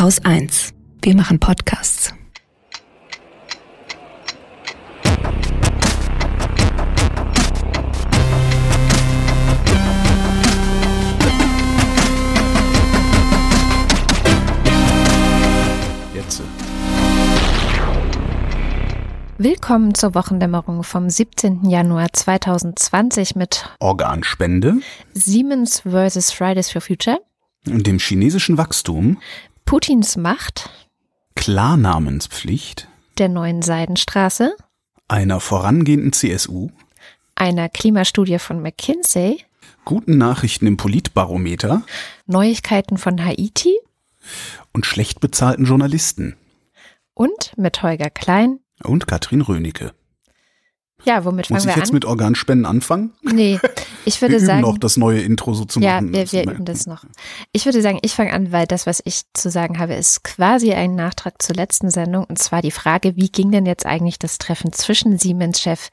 Haus 1. Wir machen Podcasts. Jetzt. Willkommen zur Wochendämmerung vom 17. Januar 2020 mit Organspende, Siemens vs. Fridays for Future, dem chinesischen Wachstum, Putins Macht, Klarnamenspflicht, der neuen Seidenstraße, einer vorangehenden CSU, einer Klimastudie von McKinsey, guten Nachrichten im Politbarometer? Neuigkeiten von Haiti? Und schlecht bezahlten Journalisten. und mit Holger Klein. Und Katrin Rönecke. Ja, womit Muss fangen ich wir jetzt an? mit Organspenden anfangen? Nee, ich würde wir üben sagen, noch das neue Intro so zu ja, machen. wir, wir üben das noch. Ich würde sagen, ich fange an, weil das, was ich zu sagen habe, ist quasi ein Nachtrag zur letzten Sendung und zwar die Frage, wie ging denn jetzt eigentlich das Treffen zwischen Siemens-Chef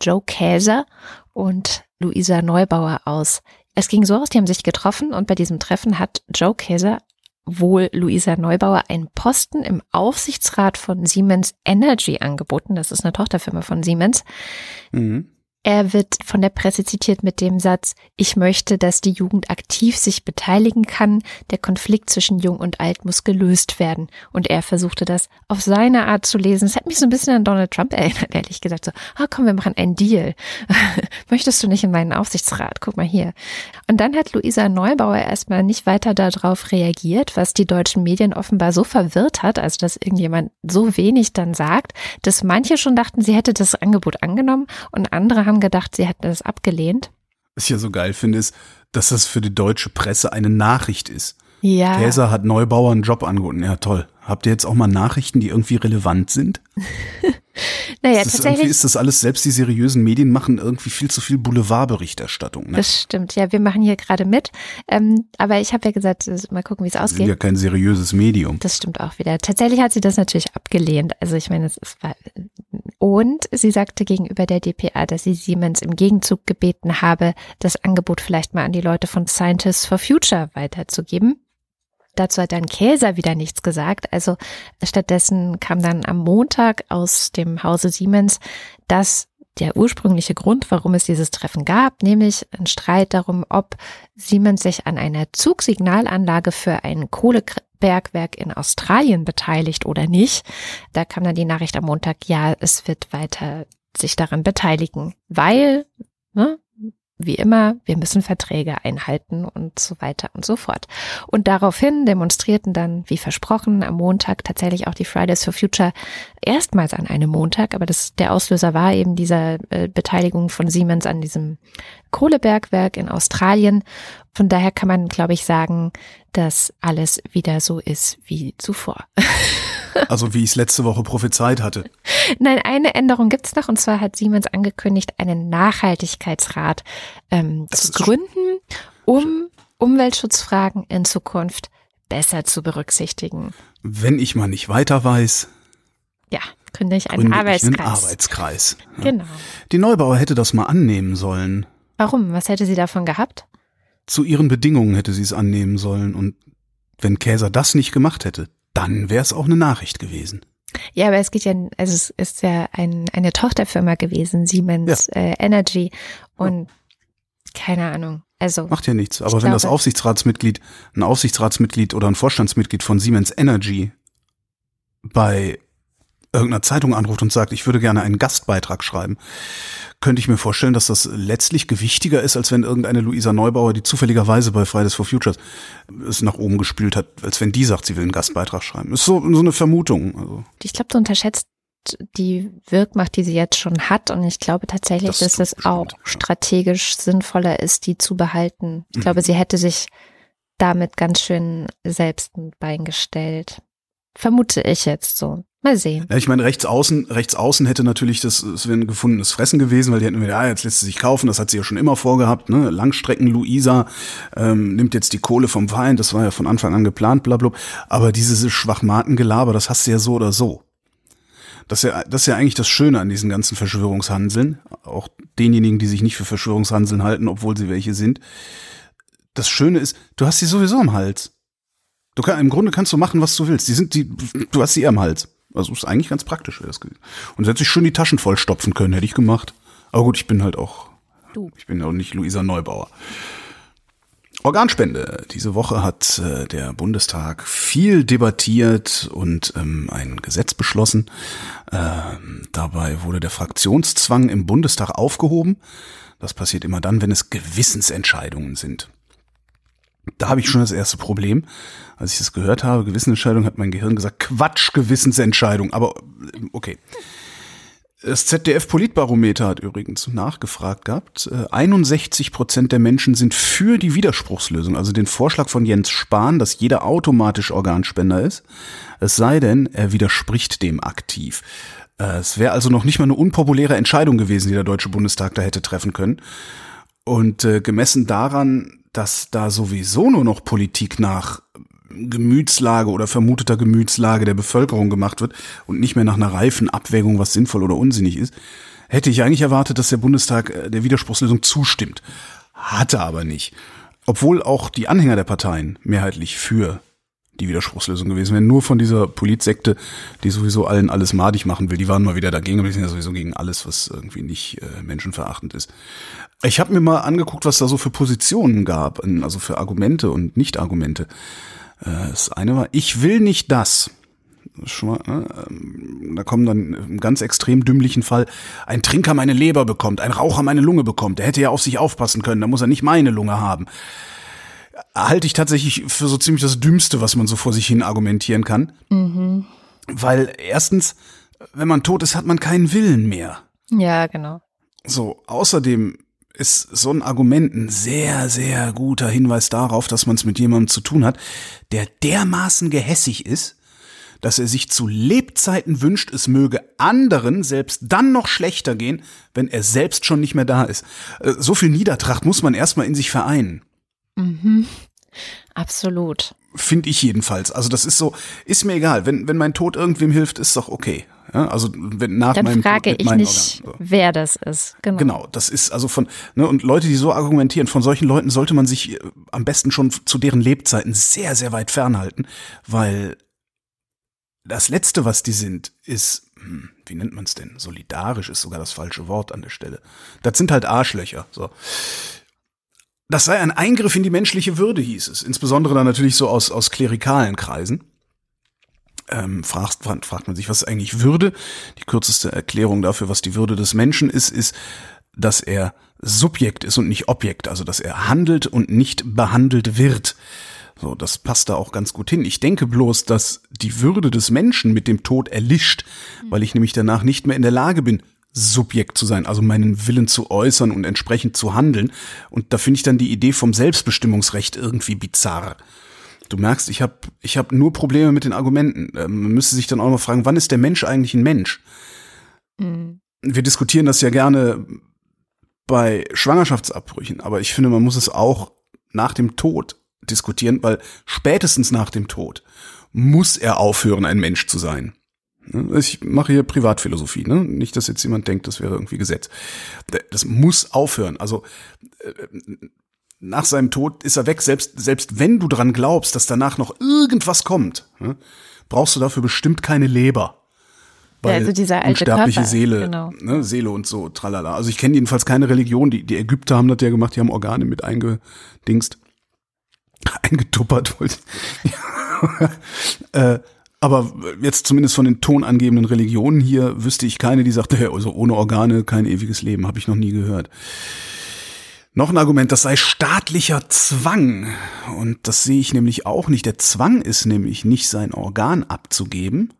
Joe Käser und Luisa Neubauer aus? Es ging so aus, die haben sich getroffen und bei diesem Treffen hat Joe Käser wohl Luisa Neubauer einen Posten im Aufsichtsrat von Siemens Energy angeboten. Das ist eine Tochterfirma von Siemens. Mhm. Er wird von der Presse zitiert mit dem Satz, ich möchte, dass die Jugend aktiv sich beteiligen kann. Der Konflikt zwischen Jung und Alt muss gelöst werden. Und er versuchte das auf seine Art zu lesen. Es hat mich so ein bisschen an Donald Trump erinnert, ehrlich gesagt. So, ah, komm, wir machen einen Deal. Möchtest du nicht in meinen Aufsichtsrat? Guck mal hier. Und dann hat Luisa Neubauer erstmal nicht weiter darauf reagiert, was die deutschen Medien offenbar so verwirrt hat, also dass irgendjemand so wenig dann sagt, dass manche schon dachten, sie hätte das Angebot angenommen und andere haben gedacht, sie hätten es abgelehnt. Was ich ja so geil finde, ist, dass das für die deutsche Presse eine Nachricht ist. Ja. Käser hat Neubauer einen Job angeboten. Ja, toll. Habt ihr jetzt auch mal Nachrichten, die irgendwie relevant sind? naja, Das ist, irgendwie tatsächlich. ist das alles, selbst die seriösen Medien machen irgendwie viel zu viel Boulevardberichterstattung. Ne? Das stimmt, ja, wir machen hier gerade mit. Ähm, aber ich habe ja gesagt, mal gucken, wie es Das ist ausgeht. ja kein seriöses Medium. Das stimmt auch wieder. Tatsächlich hat sie das natürlich abgelehnt. Also ich meine, es ist war und sie sagte gegenüber der DPA, dass sie Siemens im Gegenzug gebeten habe, das Angebot vielleicht mal an die Leute von Scientists for Future weiterzugeben. Dazu hat dann Käser wieder nichts gesagt. Also stattdessen kam dann am Montag aus dem Hause Siemens, dass der ursprüngliche Grund, warum es dieses Treffen gab, nämlich ein Streit darum, ob Siemens sich an einer Zugsignalanlage für ein Kohlebergwerk in Australien beteiligt oder nicht. Da kam dann die Nachricht am Montag, ja, es wird weiter sich daran beteiligen, weil, ne, wie immer, wir müssen Verträge einhalten und so weiter und so fort. Und daraufhin demonstrierten dann, wie versprochen, am Montag tatsächlich auch die Fridays for Future erstmals an einem Montag, aber das, der Auslöser war eben dieser äh, Beteiligung von Siemens an diesem Kohlebergwerk in Australien. Von daher kann man, glaube ich, sagen, dass alles wieder so ist wie zuvor. Also wie ich es letzte Woche prophezeit hatte. Nein, eine Änderung gibt's noch und zwar hat Siemens angekündigt, einen Nachhaltigkeitsrat ähm, zu gründen, um Umweltschutzfragen in Zukunft besser zu berücksichtigen. Wenn ich mal nicht weiter weiß, Ja, gründe ich einen gründe ich einen Arbeitskreis. Arbeitskreis. Ja. Genau. Die Neubauer hätte das mal annehmen sollen. Warum? Was hätte sie davon gehabt? Zu ihren Bedingungen hätte sie es annehmen sollen. Und wenn Käser das nicht gemacht hätte, dann wäre es auch eine Nachricht gewesen. Ja, aber es geht ja, also es ist ja ein, eine Tochterfirma gewesen, Siemens äh, Energy und keine Ahnung. Also Macht ja nichts. Aber wenn das glaube- Aufsichtsratsmitglied, ein Aufsichtsratsmitglied oder ein Vorstandsmitglied von Siemens Energy bei irgendeiner Zeitung anruft und sagt, ich würde gerne einen Gastbeitrag schreiben, könnte ich mir vorstellen, dass das letztlich gewichtiger ist, als wenn irgendeine Luisa Neubauer, die zufälligerweise bei Fridays for Futures es nach oben gespült hat, als wenn die sagt, sie will einen Gastbeitrag schreiben. Ist so, so eine Vermutung. Also, ich glaube, du unterschätzt die Wirkmacht, die sie jetzt schon hat. Und ich glaube tatsächlich, Das dass es auch ja. strategisch sinnvoller ist, die zu behalten. Ich Mhm. glaube, sie hätte sich damit ganz schön selbst ein Bein gestellt. Vermute ich jetzt so. Mal sehen. Ja, ich meine, rechts außen, rechts außen hätte natürlich das, es wäre ein gefundenes Fressen gewesen, weil die hätten wieder, ja, jetzt lässt sie sich kaufen, das hat sie ja schon immer vorgehabt, ne? Langstrecken Luisa ähm, nimmt jetzt die Kohle vom Wein, das war ja von Anfang an geplant, bla, bla. Aber dieses Schwachmatengelaber, das hast du ja so oder so. Das ist ja, das ist ja eigentlich das Schöne an diesen ganzen Verschwörungshanseln, auch denjenigen, die sich nicht für Verschwörungshanseln halten, obwohl sie welche sind. Das Schöne ist, du hast sie sowieso am Hals. Du kann, im Grunde kannst du machen, was du willst. Die sind, die, du hast sie am Hals. Also ist eigentlich ganz praktisch, wäre das gewesen. Und hätte ich schön die Taschen voll stopfen können, hätte ich gemacht. Aber gut, ich bin halt auch, Du. ich bin ja auch nicht Luisa Neubauer. Organspende. Diese Woche hat äh, der Bundestag viel debattiert und ähm, ein Gesetz beschlossen. Ähm, dabei wurde der Fraktionszwang im Bundestag aufgehoben. Das passiert immer dann, wenn es Gewissensentscheidungen sind. Da habe ich schon das erste Problem. Als ich das gehört habe, Gewissensentscheidung, hat mein Gehirn gesagt, Quatsch, Gewissensentscheidung. Aber äh, okay. Das ZDF-Politbarometer hat übrigens nachgefragt gehabt. Äh, 61 Prozent der Menschen sind für die Widerspruchslösung, also den Vorschlag von Jens Spahn, dass jeder automatisch Organspender ist. Es sei denn, er widerspricht dem aktiv. Äh, Es wäre also noch nicht mal eine unpopuläre Entscheidung gewesen, die der Deutsche Bundestag da hätte treffen können. Und äh, gemessen daran, dass da sowieso nur noch Politik nach Gemütslage oder vermuteter Gemütslage der Bevölkerung gemacht wird und nicht mehr nach einer reifen Abwägung, was sinnvoll oder unsinnig ist, hätte ich eigentlich erwartet, dass der Bundestag äh, der Widerspruchslösung zustimmt. Hatte aber nicht. Obwohl auch die Anhänger der Parteien mehrheitlich für die Widerspruchslösung gewesen wären. Nur von dieser Politsekte, die sowieso allen alles madig machen will, die waren mal wieder dagegen, aber die sind ja sowieso gegen alles, was irgendwie nicht äh, menschenverachtend ist. Ich habe mir mal angeguckt, was da so für Positionen gab, also für Argumente und Nicht-Argumente. Äh, Das eine war, ich will nicht das. Schon mal, ähm, da kommen dann im ganz extrem dümmlichen Fall, ein Trinker meine Leber bekommt, ein Raucher meine Lunge bekommt, der hätte ja auf sich aufpassen können, da muss er nicht meine Lunge haben. Halte ich tatsächlich für so ziemlich das Dümmste, was man so vor sich hin argumentieren kann. Weil erstens, wenn man tot ist, hat man keinen Willen mehr. Ja, genau. So, außerdem ist so ein Argument ein sehr, sehr guter Hinweis darauf, dass man es mit jemandem zu tun hat, der dermaßen gehässig ist, dass er sich zu Lebzeiten wünscht, es möge anderen selbst dann noch schlechter gehen, wenn er selbst schon nicht mehr da ist. Äh, So viel Niedertracht muss man erstmal in sich vereinen. Absolut. Finde ich jedenfalls. Also das ist so, ist mir egal. Wenn, wenn mein Tod irgendwem hilft, ist doch okay. Ja, also wenn nach Dann meinem frage Tod ich nicht, Organen. So. wer das ist. Genau. Genau, das ist also von, ne, und Leute, die so argumentieren, von solchen Leuten sollte man sich äh, am besten schon zu deren Lebzeiten sehr, sehr weit fernhalten, weil das Letzte, was die sind, ist, hm, wie nennt man es denn? Solidarisch ist sogar das falsche Wort an der Stelle. Das sind halt Arschlöcher, so. Das sei ein Eingriff in die menschliche Würde, hieß es. Insbesondere dann natürlich so aus, aus klerikalen Kreisen. Ähm, fragt, fragt man sich, was eigentlich Würde? Die kürzeste Erklärung dafür, was die Würde des Menschen ist, ist, dass er Subjekt ist und nicht Objekt, also dass er handelt und nicht behandelt wird. So, das passt da auch ganz gut hin. Ich denke bloß, dass die Würde des Menschen mit dem Tod erlischt, weil ich nämlich danach nicht mehr in der Lage bin, Subjekt zu sein, also meinen Willen zu äußern und entsprechend zu handeln. Und da finde ich dann die Idee vom Selbstbestimmungsrecht irgendwie bizarr. Du merkst, ich habe ich hab nur Probleme mit den Argumenten. Ähm, Man müsste sich dann auch mal fragen, wann ist der Mensch eigentlich ein Mensch? Wir diskutieren das ja gerne bei Schwangerschaftsabbrüchen, aber ich finde, man muss es auch nach dem Tod diskutieren, weil spätestens nach dem Tod muss er aufhören, ein Mensch zu sein. Ne, Ich mache hier Privatphilosophie, ne? Nicht, dass jetzt jemand denkt, das wäre irgendwie Gesetz. Das muss aufhören. Also äh, nach seinem Tod ist er weg, selbst, selbst wenn du dran glaubst, dass danach noch irgendwas kommt, ne? brauchst du dafür bestimmt keine Leber. Weil also dieser alte unsterbliche Körper, Seele, genau. ne, Seele und so, tralala. Also ich kenne jedenfalls keine Religion, die, die Ägypter haben das ja gemacht, die haben Organe mit eingedingst. Eingetuppert, äh, aber jetzt zumindest von den tonangebenden Religionen hier wüsste ich keine, die sagte, also ohne Organe kein ewiges Leben, habe ich noch nie gehört. Noch ein Argument, das sei staatlicher Zwang. Und das sehe ich nämlich auch nicht. Der Zwang ist nämlich nicht sein Organ abzugeben,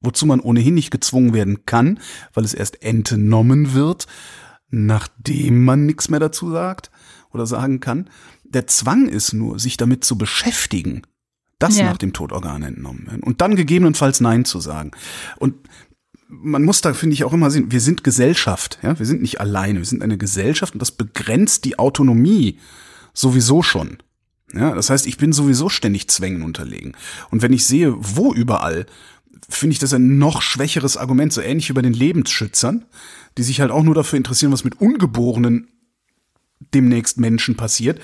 wozu man ohnehin nicht gezwungen werden kann, weil es erst entnommen wird, nachdem man nichts mehr dazu sagt oder sagen kann. Der Zwang ist nur, sich damit zu beschäftigen, dass Ja. nach dem Tod Organe entnommen werden und dann gegebenenfalls Nein zu sagen. Und man muss da, finde ich, auch immer sehen, wir sind Gesellschaft, ja, wir sind nicht alleine, wir sind eine Gesellschaft und das begrenzt die Autonomie sowieso schon. Ja, das heißt, ich bin sowieso ständig Zwängen unterlegen. Und wenn ich sehe, wo überall, finde ich das ein noch schwächeres Argument, so ähnlich wie bei den Lebensschützern, die sich halt auch nur dafür interessieren, was mit Ungeborenen demnächst Menschen passiert.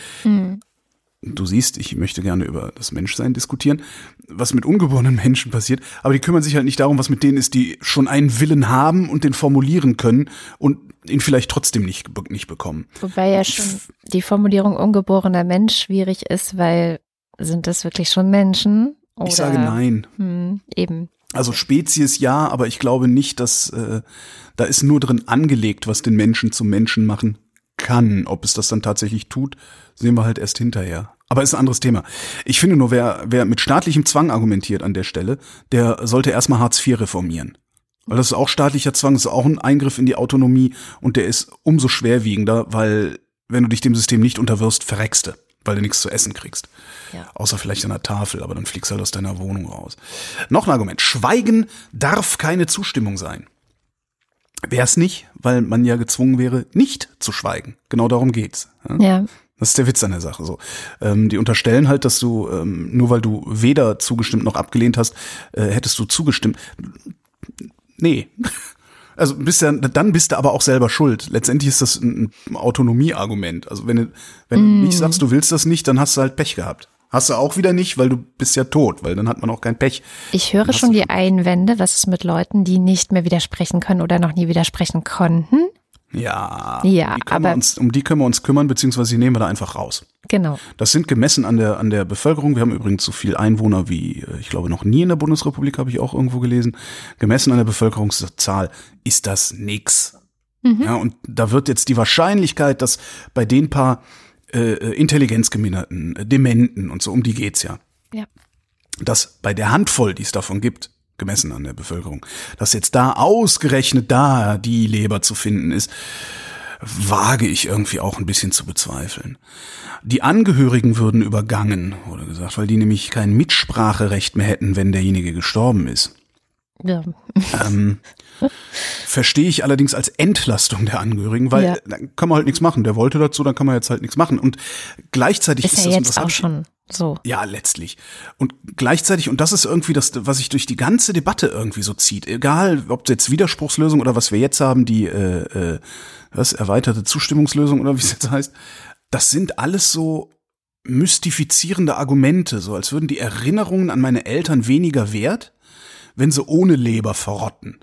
Du siehst, ich möchte gerne über das Menschsein diskutieren, was mit ungeborenen Menschen passiert, aber die kümmern sich halt nicht darum, was mit denen ist, die schon einen Willen haben und den formulieren können und ihn vielleicht trotzdem nicht, nicht bekommen. Wobei ja schon die Formulierung ungeborener Mensch schwierig ist, weil sind das wirklich schon Menschen? Oder, Ich sage nein. Hm, eben. Also Spezies ja, aber ich glaube nicht, dass äh, da ist nur drin angelegt, was den Menschen zum Menschen machen kann. Ob es das dann tatsächlich tut, sehen wir halt erst hinterher. Aber ist ein anderes Thema. Ich finde nur, wer, wer mit staatlichem Zwang argumentiert an der Stelle, der sollte erstmal Hartz IV reformieren. Weil das ist auch staatlicher Zwang, das ist auch ein Eingriff in die Autonomie und der ist umso schwerwiegender, weil wenn du dich dem System nicht unterwirfst, verreckst du, weil du nichts zu essen kriegst. Ja. Außer vielleicht an der Tafel, aber dann fliegst du halt aus deiner Wohnung raus. Noch ein Argument. Schweigen darf keine Zustimmung sein. Wäre es nicht, weil man ja gezwungen wäre, nicht zu schweigen. Genau darum geht's. Ja? Ja. Das ist der Witz an der Sache. So, ähm, die unterstellen halt, dass du ähm, nur weil du weder zugestimmt noch abgelehnt hast, äh, hättest du zugestimmt. Nee. Also bist ja, dann bist du aber auch selber schuld. Letztendlich ist das ein Autonomieargument. Also wenn du, wenn du nicht sagst, du willst das nicht, dann hast du halt Pech gehabt. Hast du auch wieder nicht, weil du bist ja tot, weil dann hat man auch kein Pech. Ich höre schon die Einwände, was ist mit Leuten, die nicht mehr widersprechen können oder noch nie widersprechen konnten. Ja, Ja, die aber- uns, um die können wir uns kümmern, beziehungsweise die nehmen wir da einfach raus. Genau. Das sind gemessen an der, an der Bevölkerung. Wir haben übrigens so viel Einwohner wie, äh, ich glaube, noch nie in der Bundesrepublik, habe ich auch irgendwo gelesen. Gemessen an der Bevölkerungszahl ist das nix. Ja, und da wird jetzt die Wahrscheinlichkeit, dass bei den paar äh, äh, Intelligenzgeminderten, äh, Dementen und so, um die geht's ja, Ja. dass bei der Handvoll, die es davon gibt, gemessen an der Bevölkerung, dass jetzt da ausgerechnet da die Leber zu finden ist, wage ich irgendwie auch ein bisschen zu bezweifeln. Die Angehörigen würden übergangen, wurde gesagt, weil die nämlich kein Mitspracherecht mehr hätten, wenn derjenige gestorben ist. ja. Ähm, verstehe ich allerdings als Entlastung der Angehörigen, weil Ja. dann kann man halt nichts machen. Der wollte dazu, dann kann man jetzt halt nichts machen. Und gleichzeitig Ist ist, ja das, jetzt auch schon so. ja, letztlich. Und gleichzeitig, und das ist irgendwie das, was sich durch die ganze Debatte irgendwie so zieht, egal ob jetzt Widerspruchslösung oder was wir jetzt haben, die äh, äh, was, erweiterte Zustimmungslösung oder wie es jetzt heißt, das sind alles so mystifizierende Argumente, so als würden die Erinnerungen an meine Eltern weniger wert, wenn sie ohne Leber verrotten.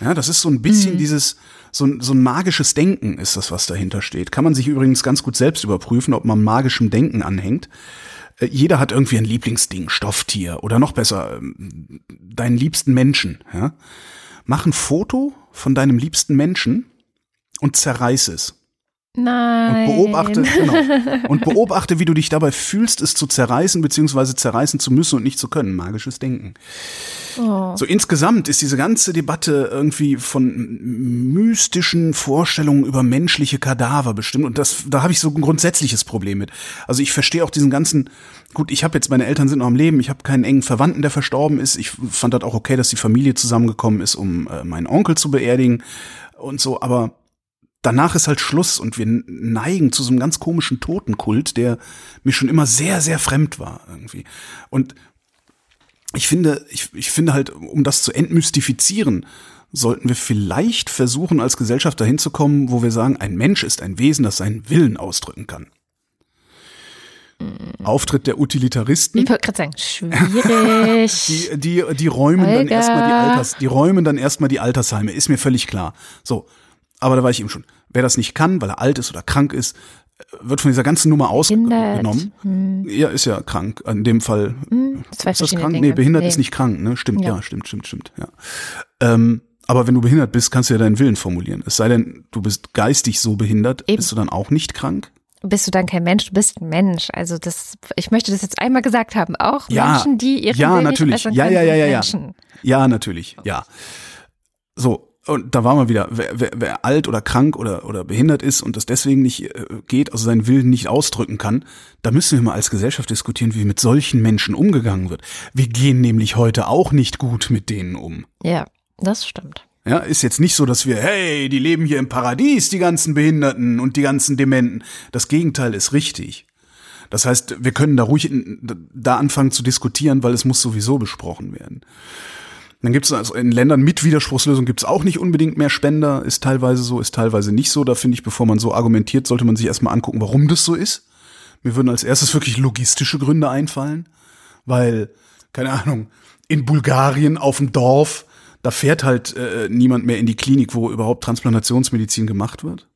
Ja, das ist so ein bisschen dieses, so ein, so ein magisches Denken ist das, was dahinter steht. Kann man sich übrigens ganz gut selbst überprüfen, ob man magischem Denken anhängt. Äh, Jeder hat irgendwie ein Lieblingsding, Stofftier oder noch besser, ähm, deinen liebsten Menschen. Ja? Mach ein Foto von deinem liebsten Menschen und zerreiß es. Nein. Und beobachte, genau, und beobachte, wie du dich dabei fühlst, es zu zerreißen, beziehungsweise zerreißen zu müssen und nicht zu können. Magisches Denken. Oh. So insgesamt ist diese ganze Debatte irgendwie von mystischen Vorstellungen über menschliche Kadaver bestimmt und das da habe ich so ein grundsätzliches Problem mit. Also ich verstehe auch diesen ganzen gut, ich habe jetzt meine Eltern sind noch am Leben, ich habe keinen engen Verwandten, der verstorben ist. Ich fand das auch okay, dass die Familie zusammengekommen ist, um äh, meinen Onkel zu beerdigen und so, aber danach ist halt Schluss und wir neigen zu so einem ganz komischen Totenkult, der mir schon immer sehr, sehr fremd war irgendwie. Und ich finde, ich, ich finde halt, um das zu entmystifizieren, sollten wir vielleicht versuchen, als Gesellschaft dahin zu kommen, wo wir sagen, ein Mensch ist ein Wesen, das seinen Willen ausdrücken kann. Auftritt der Utilitaristen. Ich wollte gerade sagen, schwierig. Die, die, die räumen dann erstmal die Alters, die räumen dann erstmal die Altersheime, ist mir völlig klar. So. Aber da war ich eben schon. Wer das nicht kann, weil er alt ist oder krank ist, wird von dieser ganzen Nummer ausgenommen. Ja, ist ja krank. In dem Fall. Hm, zwei ist das krank? Dinge. Nee, behindert ist nicht krank, ne? Stimmt, ja, Ja. stimmt, stimmt, stimmt, ja. Ähm, aber wenn du behindert bist, kannst du ja deinen Willen formulieren. Es sei denn, du bist geistig so behindert, Eben. bist du dann auch nicht krank? Bist du dann kein Mensch, du bist ein Mensch. Also das, ich möchte das jetzt einmal gesagt haben. Auch Ja, Menschen, die ihren ja, Willen natürlich. nicht äußern Ja, können, ja, ja, ja, ja. Menschen. Ja, natürlich, ja. So, und da war mal wieder, wer, wer, wer alt oder krank oder, oder behindert ist und das deswegen nicht äh, geht, also seinen Willen nicht ausdrücken kann, da müssen wir mal als Gesellschaft diskutieren, wie mit solchen Menschen umgegangen wird. Wir gehen nämlich heute auch nicht gut mit denen um. Ja, das stimmt. Ja, ist jetzt nicht so, dass wir, hey, die leben hier im Paradies, die ganzen Behinderten und die ganzen Dementen. Das Gegenteil ist richtig. Das heißt, wir können da ruhig in, da anfangen zu diskutieren, weil es muss sowieso besprochen werden. Dann gibt es also in Ländern mit Widerspruchslösung gibt es auch nicht unbedingt mehr Spender, ist teilweise so, ist teilweise nicht so. Da finde ich, bevor man so argumentiert, sollte man sich erstmal angucken, warum das so ist. Mir würden als erstes wirklich logistische Gründe einfallen, weil, keine Ahnung, in Bulgarien auf dem Dorf, da fährt halt äh, niemand mehr in die Klinik, wo überhaupt Transplantationsmedizin gemacht wird.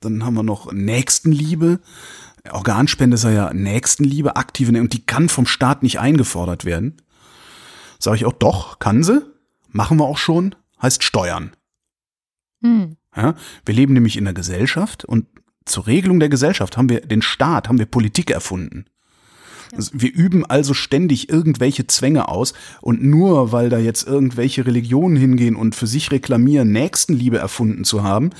Dann haben wir noch Nächstenliebe. Organspende sei ja Nächstenliebe, aktive, und die kann vom Staat nicht eingefordert werden. Sage ich auch, doch, kann sie. Machen wir auch schon. Heißt Steuern. Hm. Ja, wir leben nämlich in einer Gesellschaft und zur Regelung der Gesellschaft haben wir den Staat, haben wir Politik erfunden. Also wir üben also ständig irgendwelche Zwänge aus und nur weil da jetzt irgendwelche Religionen hingehen und für sich reklamieren, Nächstenliebe erfunden zu haben,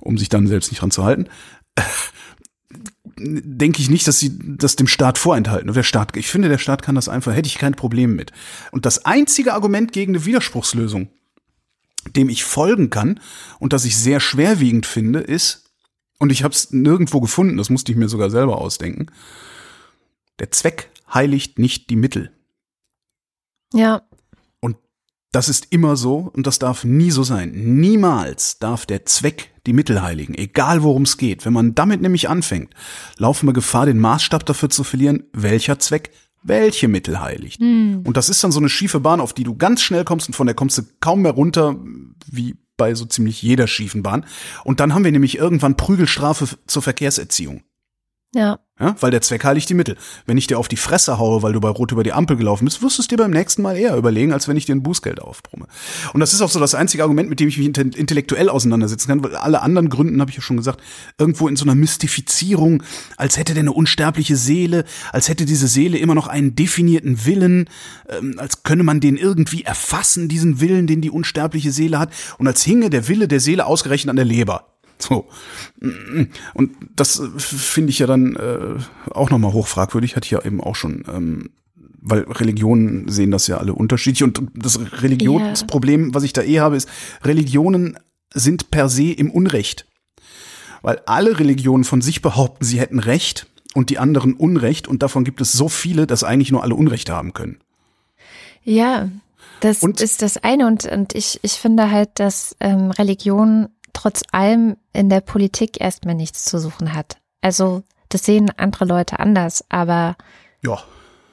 um sich dann selbst nicht dran zu halten, denke ich nicht, dass sie das dem Staat vorenthalten. Der Staat, ich finde, der Staat kann das einfach, hätte ich kein Problem mit. Und das einzige Argument gegen eine Widerspruchslösung, dem ich folgen kann und das ich sehr schwerwiegend finde, ist, und ich habe es nirgendwo gefunden, das musste ich mir sogar selber ausdenken, der Zweck heiligt nicht die Mittel. Ja. Das ist immer so und das darf nie so sein. Niemals darf der Zweck die Mittel heiligen, egal worum es geht. Wenn man damit nämlich anfängt, laufen wir Gefahr, den Maßstab dafür zu verlieren, welcher Zweck welche Mittel heiligt. Hm. Und das ist dann so eine schiefe Bahn, auf die du ganz schnell kommst und von der kommst du kaum mehr runter, wie bei so ziemlich jeder schiefen Bahn. Und dann haben wir nämlich irgendwann Prügelstrafe zur Verkehrserziehung. Ja. Ja, weil der Zweck heiligt die Mittel. Wenn ich dir auf die Fresse haue, weil du bei Rot über die Ampel gelaufen bist, wirst du es dir beim nächsten Mal eher überlegen, als wenn ich dir ein Bußgeld aufbrumme. Und das ist auch so das einzige Argument, mit dem ich mich intellektuell auseinandersetzen kann, weil alle anderen Gründen, habe ich ja schon gesagt, irgendwo in so einer Mystifizierung, als hätte der eine unsterbliche Seele, als hätte diese Seele immer noch einen definierten Willen, ähm, als könne man den irgendwie erfassen, diesen Willen, den die unsterbliche Seele hat, und als hinge der Wille der Seele ausgerechnet an der Leber. So. Und das finde ich ja dann äh, auch nochmal hochfragwürdig, hatte ich ja eben auch schon, ähm, weil Religionen sehen das ja alle unterschiedlich. Und das Religionsproblem, was ich da eh habe, ist, Religionen sind per se im Unrecht. Weil alle Religionen von sich behaupten, sie hätten Recht und die anderen Unrecht. Und davon gibt es so viele, dass eigentlich nur alle Unrecht haben können. Ja, das Und- ist das eine. Und, und ich, ich finde halt, dass ähm, Religion trotz allem in der Politik erstmal nichts zu suchen hat. Also das sehen andere Leute anders, aber Ja,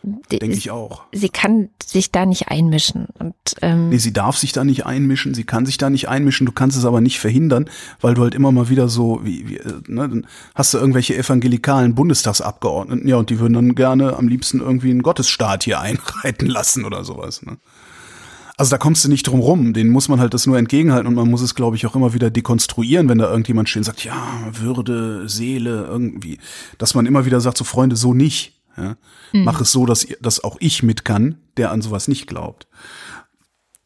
denke ich auch. sie kann sich da nicht einmischen. Und ähm, Nee, sie darf sich da nicht einmischen, sie kann sich da nicht einmischen, du kannst es aber nicht verhindern, weil du halt immer mal wieder so, wie, wie äh, ne, dann hast du irgendwelche evangelikalen Bundestagsabgeordneten, ja, und die würden dann gerne am liebsten irgendwie einen Gottesstaat hier einreiten lassen oder sowas. Ne? Also da kommst du nicht drum rum, denen muss man halt das nur entgegenhalten und man muss es, glaube ich, auch immer wieder dekonstruieren, wenn da irgendjemand steht und sagt, ja, Würde, Seele, irgendwie, dass man immer wieder sagt, so Freunde, so nicht. Ja? Mach es so, dass, dass auch ich mit kann, der an sowas nicht glaubt.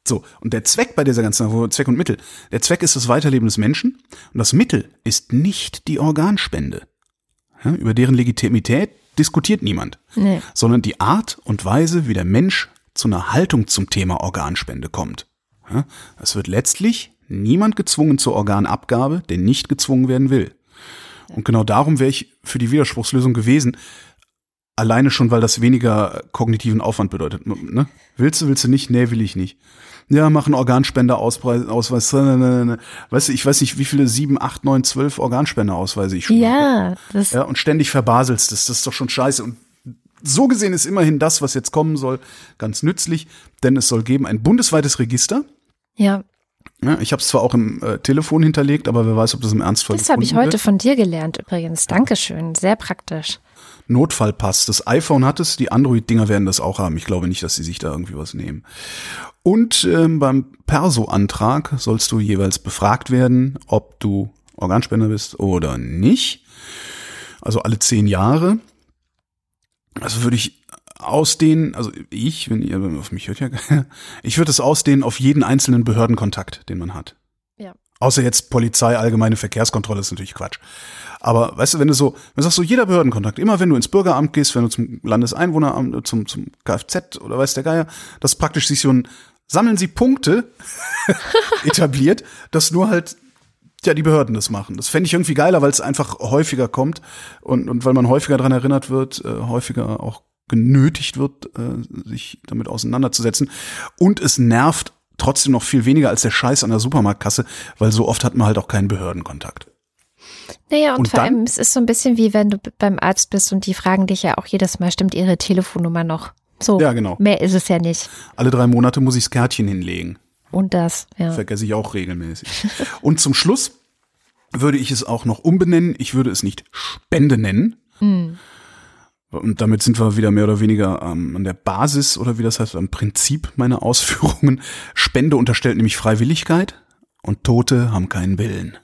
So, und der Zweck bei dieser ganzen Sache, Zweck und Mittel, der Zweck ist das Weiterleben des Menschen und das Mittel ist nicht die Organspende. Ja, über deren Legitimität diskutiert niemand, nee. sondern die Art und Weise, wie der Mensch zu einer Haltung zum Thema Organspende kommt. Es wird letztlich niemand gezwungen zur Organabgabe, der nicht gezwungen werden will. Und genau darum wäre ich für die Widerspruchslösung gewesen. Alleine schon, weil das weniger kognitiven Aufwand bedeutet. Ne? Willst du, willst du nicht? Nee, will ich nicht. Ja, mach einen Organspenderausweis. Ausweis. ne, ne, ne. Weißt du, ich weiß nicht, wie viele sieben, acht, neun, zwölf Organspenderausweise ich schon habe. Ja, das Ja, und ständig verbaselst es. Das ist doch schon scheiße. Und so gesehen ist immerhin das, was jetzt kommen soll, ganz nützlich, denn es soll geben ein bundesweites Register. ja, Ja, ich habe es zwar auch im äh, Telefon hinterlegt, aber wer weiß, ob das im Ernstfall das habe ich heute wird. von dir gelernt übrigens. Dankeschön, sehr praktisch. Notfallpass. Das iPhone hat es, die Android-Dinger werden das auch haben. Ich glaube nicht, dass sie sich da irgendwie was nehmen. Und ähm, beim Perso-Antrag sollst du jeweils befragt werden, ob du Organspender bist oder nicht. Also alle zehn Jahre. Also würde ich ausdehnen, also ich, wenn ihr auf mich hört ja, ich würde es ausdehnen auf jeden einzelnen Behördenkontakt, den man hat. Ja. Außer jetzt Polizei, allgemeine Verkehrskontrolle ist natürlich Quatsch. Aber weißt du, wenn du so, wenn du sagst so jeder Behördenkontakt, immer wenn du ins Bürgeramt gehst, wenn du zum Landeseinwohneramt, zum, zum Kfz oder weiß der Geier, dass praktisch sich so ein Sammeln Sie Punkte etabliert, dass nur halt ja die Behörden das machen. Das fände ich irgendwie geiler, weil es einfach häufiger kommt und, und weil man häufiger dran erinnert wird, äh, häufiger auch genötigt wird, äh, sich damit auseinanderzusetzen. Und es nervt trotzdem noch viel weniger als der Scheiß an der Supermarktkasse, weil so oft hat man halt auch keinen Behördenkontakt. Naja, und, Und vor dann- allem, es ist so ein bisschen wie wenn du beim Arzt bist und die fragen dich ja auch jedes Mal, stimmt ihre Telefonnummer noch? So, Ja, genau. mehr ist es ja nicht. Alle drei Monate muss ich das Kärtchen hinlegen. Und das, ja. Vergesse ich auch regelmäßig. Und zum Schluss würde ich es auch noch umbenennen. Ich würde es nicht Spende nennen. Hm. Und damit sind wir wieder mehr oder weniger ähm, an der Basis oder wie das heißt, am Prinzip meiner Ausführungen. Spende unterstellt nämlich Freiwilligkeit und Tote haben keinen Willen.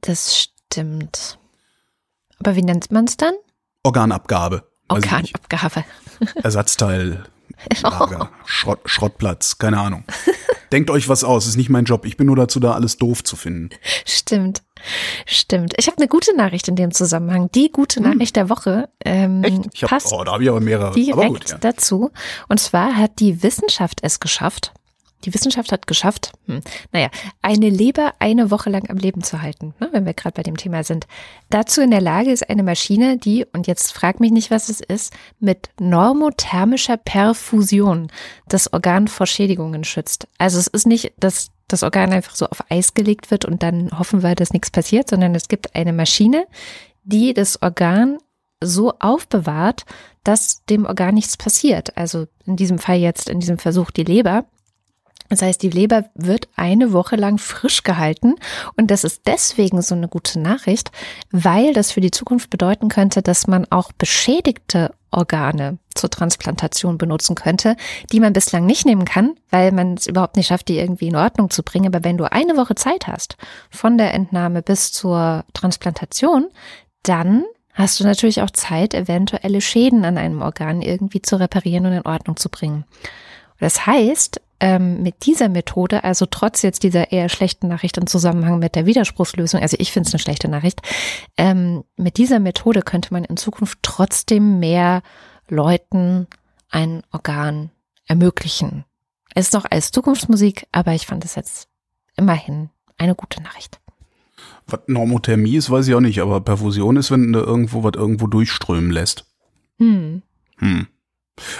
Das stimmt. Aber wie nennt man es dann? Organabgabe. Organabgabe. Ersatzteil, Lager, Schrott, Schrottplatz, keine Ahnung. Denkt euch was aus, ist nicht mein Job. Ich bin nur dazu da, alles doof zu finden. Stimmt. Stimmt. Ich habe eine gute Nachricht in dem Zusammenhang. Die gute Nachricht der Woche ähm, Ich hab, passt oh, da habe ich aber mehrere. direkt aber gut, ja. dazu. Und zwar hat die Wissenschaft es geschafft. Die Wissenschaft hat geschafft, hm, naja, eine Leber eine Woche lang am Leben zu halten, ne, wenn wir gerade bei dem Thema sind. Dazu in der Lage ist eine Maschine, die, und jetzt frag mich nicht, was es ist, mit normothermischer Perfusion das Organ vor Schädigungen schützt. Also es ist nicht, dass das Organ einfach so auf Eis gelegt wird und dann hoffen wir, dass nichts passiert, sondern es gibt eine Maschine, die das Organ so aufbewahrt, dass dem Organ nichts passiert. Also in diesem Fall jetzt, in diesem Versuch die Leber. Das heißt, die Leber wird eine Woche lang frisch gehalten und das ist deswegen so eine gute Nachricht, weil das für die Zukunft bedeuten könnte, dass man auch beschädigte Organe zur Transplantation benutzen könnte, die man bislang nicht nehmen kann, weil man es überhaupt nicht schafft, die irgendwie in Ordnung zu bringen. Aber wenn du eine Woche Zeit hast, von der Entnahme bis zur Transplantation, dann hast du natürlich auch Zeit, eventuelle Schäden an einem Organ irgendwie zu reparieren und in Ordnung zu bringen. Das heißt, ähm, mit dieser Methode, also trotz jetzt dieser eher schlechten Nachricht im Zusammenhang mit der Widerspruchslösung, also ich finde es eine schlechte Nachricht, ähm, mit dieser Methode könnte man in Zukunft trotzdem mehr Leuten ein Organ ermöglichen. Es ist noch als Zukunftsmusik, aber ich fand es jetzt immerhin eine gute Nachricht. Was Normothermie ist, weiß ich auch nicht, aber Perfusion ist, wenn du irgendwo was irgendwo durchströmen lässt. Hm. Hm.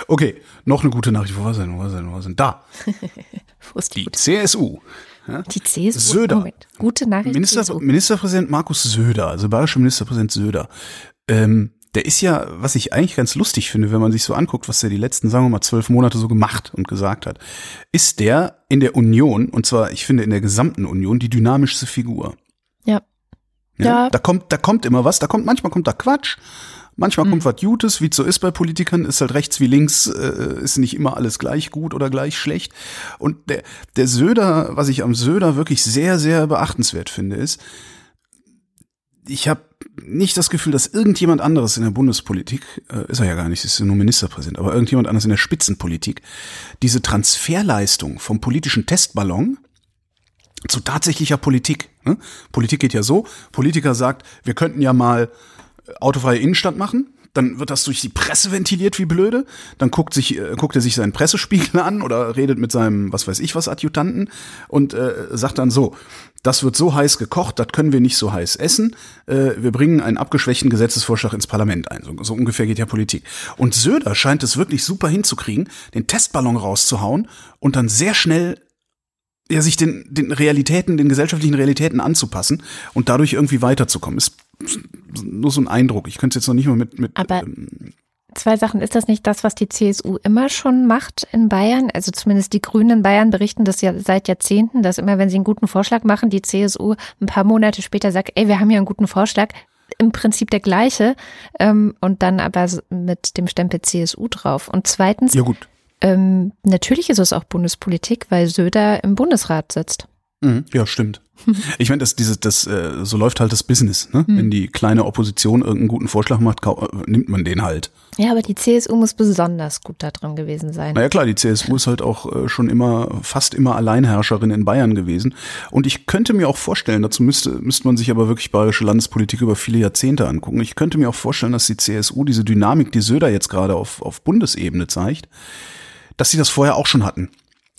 Okay, noch eine gute Nachricht. Wo war sie denn? Wo war sie denn? Wo war sie denn? Da. Wo ist die, Die? CSU. die CSU? Söder. Moment. Gute Nachricht. Minister, CSU. Ministerpräsident Markus Söder, also bayerischer Ministerpräsident Söder. Ähm, der ist ja, was ich eigentlich ganz lustig finde, wenn man sich so anguckt, was der die letzten, sagen wir mal, zwölf Monate so gemacht und gesagt hat, ist der in der Union, und zwar, ich finde, in der gesamten Union, die dynamischste Figur. Ja. Ja, Ja. Da kommt, da kommt immer was, da kommt, manchmal kommt da Quatsch, manchmal Mhm. kommt was Gutes, wie es so ist bei Politikern, ist halt rechts wie links, äh, ist nicht immer alles gleich gut oder gleich schlecht. Und der, der Söder, was ich am Söder wirklich sehr, sehr beachtenswert finde, ist, ich habe nicht das Gefühl, dass irgendjemand anderes in der Bundespolitik, äh, ist er ja gar nicht, ist nur Ministerpräsident, aber irgendjemand anderes in der Spitzenpolitik, diese Transferleistung vom politischen Testballon zu tatsächlicher Politik. Ne? Politik geht ja so, Politiker sagt, wir könnten ja mal autofreie Innenstadt machen. Dann wird das durch die Presse ventiliert wie blöde. Dann guckt, sich, äh, guckt er sich seinen Pressespiegel an oder redet mit seinem, was weiß ich was, Adjutanten und äh, sagt dann so, das wird so heiß gekocht, das können wir nicht so heiß essen. Äh, wir bringen einen abgeschwächten Gesetzesvorschlag ins Parlament ein. So, so ungefähr geht ja Politik. Und Söder scheint es wirklich super hinzukriegen, den Testballon rauszuhauen und dann sehr schnell ja, sich den, den Realitäten, den gesellschaftlichen Realitäten anzupassen und dadurch irgendwie weiterzukommen. Ist nur so ein Eindruck. Ich könnte es jetzt noch nicht mal mit, mit Aber- ähm, Zwei Sachen. Ist das nicht das, was die CSU immer schon macht in Bayern? Also zumindest die Grünen in Bayern berichten das ja seit Jahrzehnten, dass immer, wenn sie einen guten Vorschlag machen, die CSU ein paar Monate später sagt, ey, wir haben hier einen guten Vorschlag. Im Prinzip der gleiche ähm, und dann aber mit dem Stempel CSU drauf. Und zweitens, ja gut. Ähm, natürlich ist es auch Bundespolitik, weil Söder im Bundesrat sitzt. Mhm. Ja, stimmt. Ich meine, das, diese, das, äh, so läuft halt das Business. Ne? Hm. Wenn die kleine Opposition irgendeinen guten Vorschlag macht, äh, nimmt man den halt. Ja, aber die CSU muss besonders gut da drin gewesen sein. Naja klar, die CSU ist halt auch äh, schon immer, fast immer Alleinherrscherin in Bayern gewesen. Und ich könnte mir auch vorstellen, dazu müsste, müsste man sich aber wirklich bayerische Landespolitik über viele Jahrzehnte angucken. Ich könnte mir auch vorstellen, dass die CSU diese Dynamik, die Söder jetzt gerade auf, auf Bundesebene zeigt, dass sie das vorher auch schon hatten.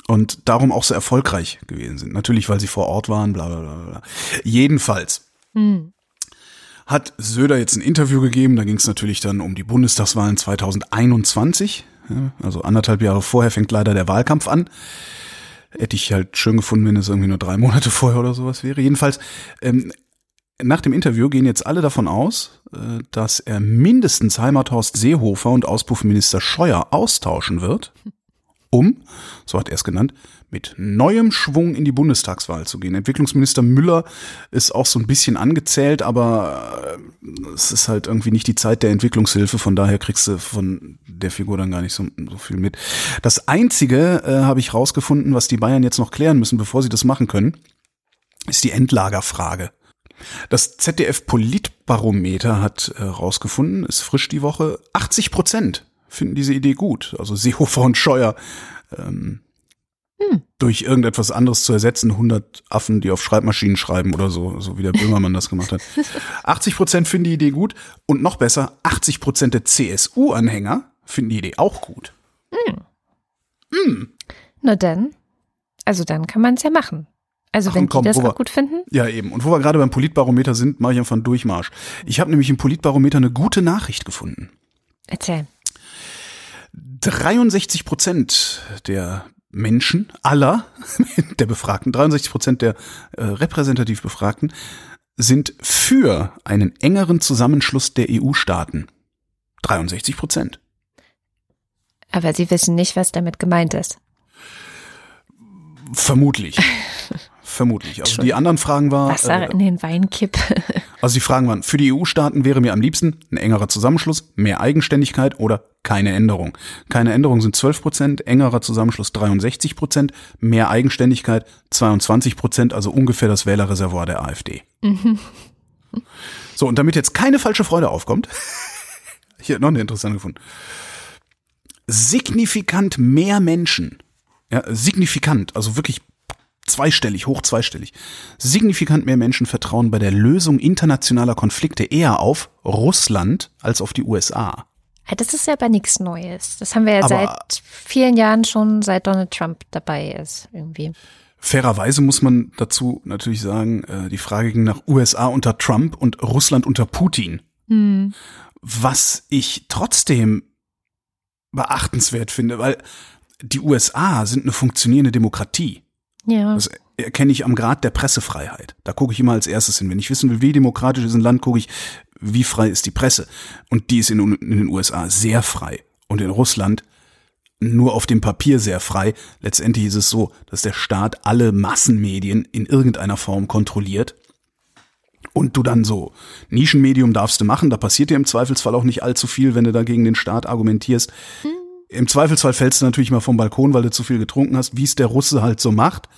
Und darum auch so erfolgreich gewesen sind. Natürlich, weil sie vor Ort waren, bla bla bla. bla. Jedenfalls Hm. hat Söder jetzt ein Interview gegeben. Da ging es natürlich dann um die Bundestagswahlen 2021. Ja, also anderthalb Jahre vorher fängt leider der Wahlkampf an. Hätte ich halt schön gefunden, wenn es irgendwie nur drei Monate vorher oder sowas wäre. Jedenfalls, ähm, nach dem Interview gehen jetzt alle davon aus, äh, dass er mindestens Heimathorst Seehofer und Auspuffminister Scheuer austauschen wird, um, so hat er es genannt, mit neuem Schwung in die Bundestagswahl zu gehen. Entwicklungsminister Müller ist auch so ein bisschen angezählt, aber äh, es ist halt irgendwie nicht die Zeit der Entwicklungshilfe, von daher kriegst du von der Figur dann gar nicht so, so viel mit. Das Einzige äh, habe ich rausgefunden, was die Bayern jetzt noch klären müssen, bevor sie das machen können, ist die Endlagerfrage. Das ZDF Politbarometer hat äh, rausgefunden, ist frisch die Woche, 80 Prozent finden diese Idee gut. Also Seehofer und Scheuer ähm, hm. durch irgendetwas anderes zu ersetzen, 100 Affen, die auf Schreibmaschinen schreiben oder so, so wie der Böhmermann das gemacht hat. 80 Prozent finden die Idee gut und noch besser, 80 Prozent der CSU-Anhänger finden die Idee auch gut. Hm. Hm. Na dann, also dann kann man es ja machen. Also Ach, wenn komm, die das auch wir, gut finden? Ja, eben. Und wo wir gerade beim Politbarometer sind, mache ich einfach einen Durchmarsch. Ich habe nämlich im Politbarometer eine gute Nachricht gefunden. Erzähl. 63 Prozent der Menschen, aller der Befragten, 63 Prozent der äh, repräsentativ Befragten, sind für einen engeren Zusammenschluss der EU-Staaten. 63 Prozent. Aber Sie wissen nicht, was damit gemeint ist. Vermutlich. Vermutlich. Also die anderen Fragen waren. Wasser äh, in den Weinkipp. also die Fragen waren, für die EU-Staaten wäre mir am liebsten ein engerer Zusammenschluss, mehr Eigenständigkeit oder keine Änderung. Keine Änderung sind 12 Prozent, engerer Zusammenschluss 63 Prozent, mehr Eigenständigkeit 22 Prozent, also ungefähr das Wählerreservoir der AfD. Mhm. So, und damit jetzt keine falsche Freude aufkommt, hier noch eine interessante gefunden. Signifikant mehr Menschen, ja, signifikant, also wirklich zweistellig, hoch zweistellig. Signifikant mehr Menschen vertrauen bei der Lösung internationaler Konflikte eher auf Russland als auf die USA. Das ist ja aber nichts Neues. Das haben wir ja aber seit vielen Jahren schon, seit Donald Trump dabei ist, irgendwie. Fairerweise muss man dazu natürlich sagen, äh, die Frage ging nach USA unter Trump und Russland unter Putin. Hm. Was ich trotzdem beachtenswert finde, weil die USA sind eine funktionierende Demokratie. Ja. Das erkenne ich am Grad der Pressefreiheit. Da gucke ich immer als erstes hin. Wenn ich wissen will, wie demokratisch ist ein Land, gucke ich, wie frei ist die Presse. Und die ist in, in den USA sehr frei. Und in Russland nur auf dem Papier sehr frei. Letztendlich ist es so, dass der Staat alle Massenmedien in irgendeiner Form kontrolliert. Und du dann so, Nischenmedium darfst du machen, da passiert dir im Zweifelsfall auch nicht allzu viel, wenn du da gegen den Staat argumentierst. Im Zweifelsfall fällst du natürlich mal vom Balkon, weil du zu viel getrunken hast, wie es der Russe halt so macht.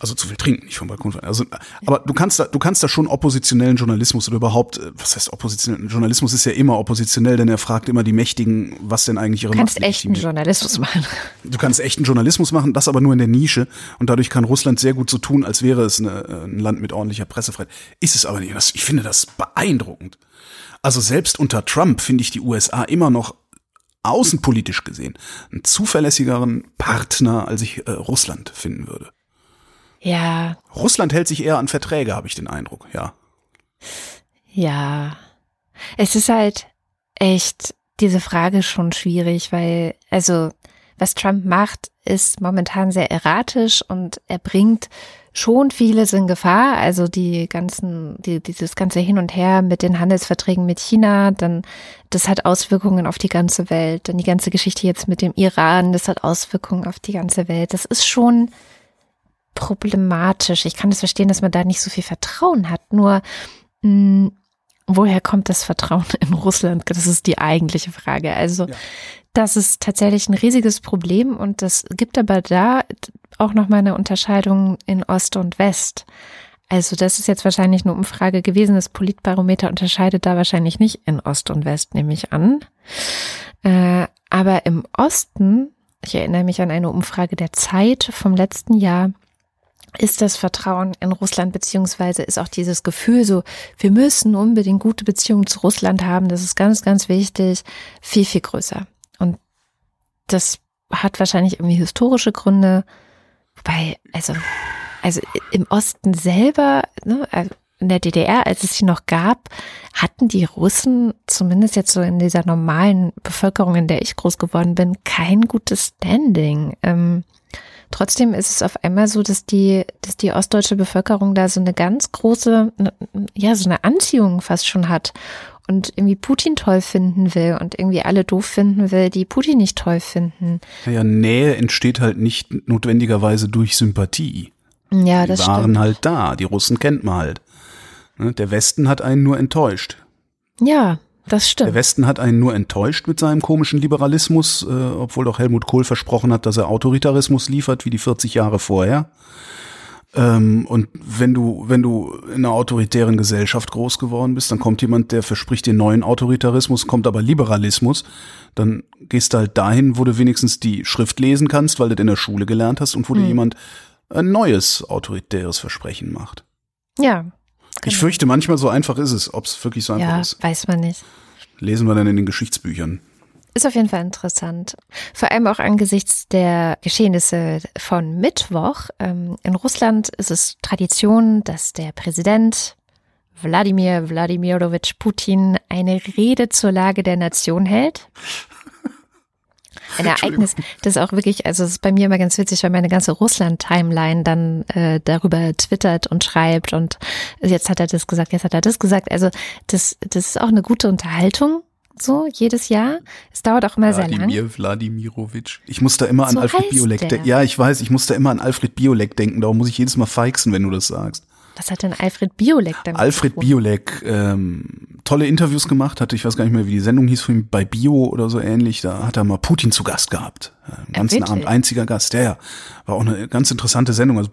Also zu viel trinken, nicht vom Balkon. Also, aber du kannst da, du kannst da schon oppositionellen Journalismus oder überhaupt, äh, was heißt oppositionellen Journalismus ist ja immer oppositionell, denn er fragt immer die Mächtigen, was denn eigentlich ihre Du kannst echten Journalismus machen. Du kannst echten Journalismus machen, das aber nur in der Nische und dadurch kann Russland sehr gut so tun, als wäre es eine, äh, ein Land mit ordentlicher Pressefreiheit. Ist es aber nicht. Ich finde das beeindruckend. Also selbst unter Trump finde ich die USA immer noch außenpolitisch gesehen einen zuverlässigeren Partner, als ich äh, Russland finden würde. Ja. Russland hält sich eher an Verträge, habe ich den Eindruck, ja. Ja. Es ist halt echt diese Frage schon schwierig, weil, also, was Trump macht, ist momentan sehr erratisch und er bringt schon vieles in Gefahr. Also die ganzen, die, dieses ganze Hin und Her mit den Handelsverträgen mit China, dann das hat Auswirkungen auf die ganze Welt. Dann die ganze Geschichte jetzt mit dem Iran, das hat Auswirkungen auf die ganze Welt. Das ist schon problematisch. Ich kann es das verstehen, dass man da nicht so viel Vertrauen hat. Nur mh, hm, woher kommt das Vertrauen in Russland? Das ist die eigentliche Frage. Also ja. das ist tatsächlich ein riesiges Problem und das gibt aber da auch noch mal eine Unterscheidung in Ost und West. Also das ist jetzt wahrscheinlich eine Umfrage gewesen. Das Politbarometer unterscheidet da wahrscheinlich nicht in Ost und West, nehme ich an. Äh, aber im Osten, ich erinnere mich an eine Umfrage der Zeit vom letzten Jahr, ist das Vertrauen in Russland, beziehungsweise ist auch dieses Gefühl so, wir müssen unbedingt gute Beziehungen zu Russland haben, das ist ganz, ganz wichtig, viel, viel größer. Und das hat wahrscheinlich irgendwie historische Gründe, wobei, also, also im Osten selber, ne, also in der DDR, als es sie noch gab, hatten die Russen, zumindest jetzt so in dieser normalen Bevölkerung, in der ich groß geworden bin, kein gutes Standing. Ähm, Trotzdem ist es auf einmal so, dass die, dass die ostdeutsche Bevölkerung da so eine ganz große, ja, so eine Anziehung fast schon hat und irgendwie Putin toll finden will und irgendwie alle doof finden will, die Putin nicht toll finden. Ja, Nähe entsteht halt nicht notwendigerweise durch Sympathie. Ja, die das waren stimmt. halt da. Die Russen kennt man halt. Ne, Der Westen hat einen nur enttäuscht. Ja, das Der stimmt. Westen hat einen nur enttäuscht mit seinem komischen Liberalismus, äh, obwohl doch Helmut Kohl versprochen hat, dass er Autoritarismus liefert, wie die 40 Jahre vorher. Ähm, und wenn du, wenn du in einer autoritären Gesellschaft groß geworden bist, dann kommt jemand, der verspricht dir neuen Autoritarismus, kommt aber Liberalismus, dann gehst du halt dahin, wo du wenigstens die Schrift lesen kannst, weil du das in der Schule gelernt hast und wo dir Hm. jemand ein neues autoritäres Versprechen macht. Ja. Ich Genau. fürchte, manchmal so einfach ist es, ob es wirklich so einfach Ja, ist. weiß man nicht. Lesen wir dann in den Geschichtsbüchern. Ist auf jeden Fall interessant. Vor allem auch angesichts der Geschehnisse von Mittwoch. Ähm, in Russland ist es Tradition, dass der Präsident Wladimir Wladimirovich Putin eine Rede zur Lage der Nation hält. Ein Ereignis, das auch wirklich, also es ist bei mir immer ganz witzig, weil meine ganze Russland-Timeline dann äh, darüber twittert und schreibt und jetzt hat er das gesagt, jetzt hat er das gesagt. Also das, das ist auch eine gute Unterhaltung, so jedes Jahr. Es dauert auch immer sehr lang. Wladimir Wladimirovich. Ich muss da immer an So Alfred heißt Biolek denken. Ja, ich weiß, ich muss da immer an Alfred Biolek denken. Darum muss ich jedes Mal feixen, wenn du das sagst. Was hat denn Alfred Biolek damit Alfred? Biolek, ähm, tolle Interviews gemacht, hatte, ich weiß gar nicht mehr, wie die Sendung hieß, von ihm, bei Bio oder so ähnlich. Da hat er mal Putin zu Gast gehabt. Äh, Den ganzen wirklich? Abend, einziger Gast. Der ja, war auch eine ganz interessante Sendung. Also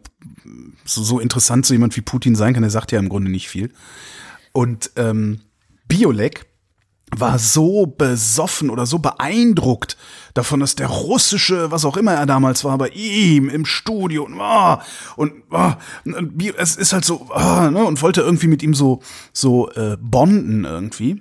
so, so interessant so jemand wie Putin sein kann, der sagt ja im Grunde nicht viel. Und ähm, Biolek war so besoffen oder so beeindruckt davon, dass der russische, was auch immer er damals war, bei ihm im Studio und, ah, und, und Bio- es ist halt so ah, ne, und wollte irgendwie mit ihm so so äh, bonden irgendwie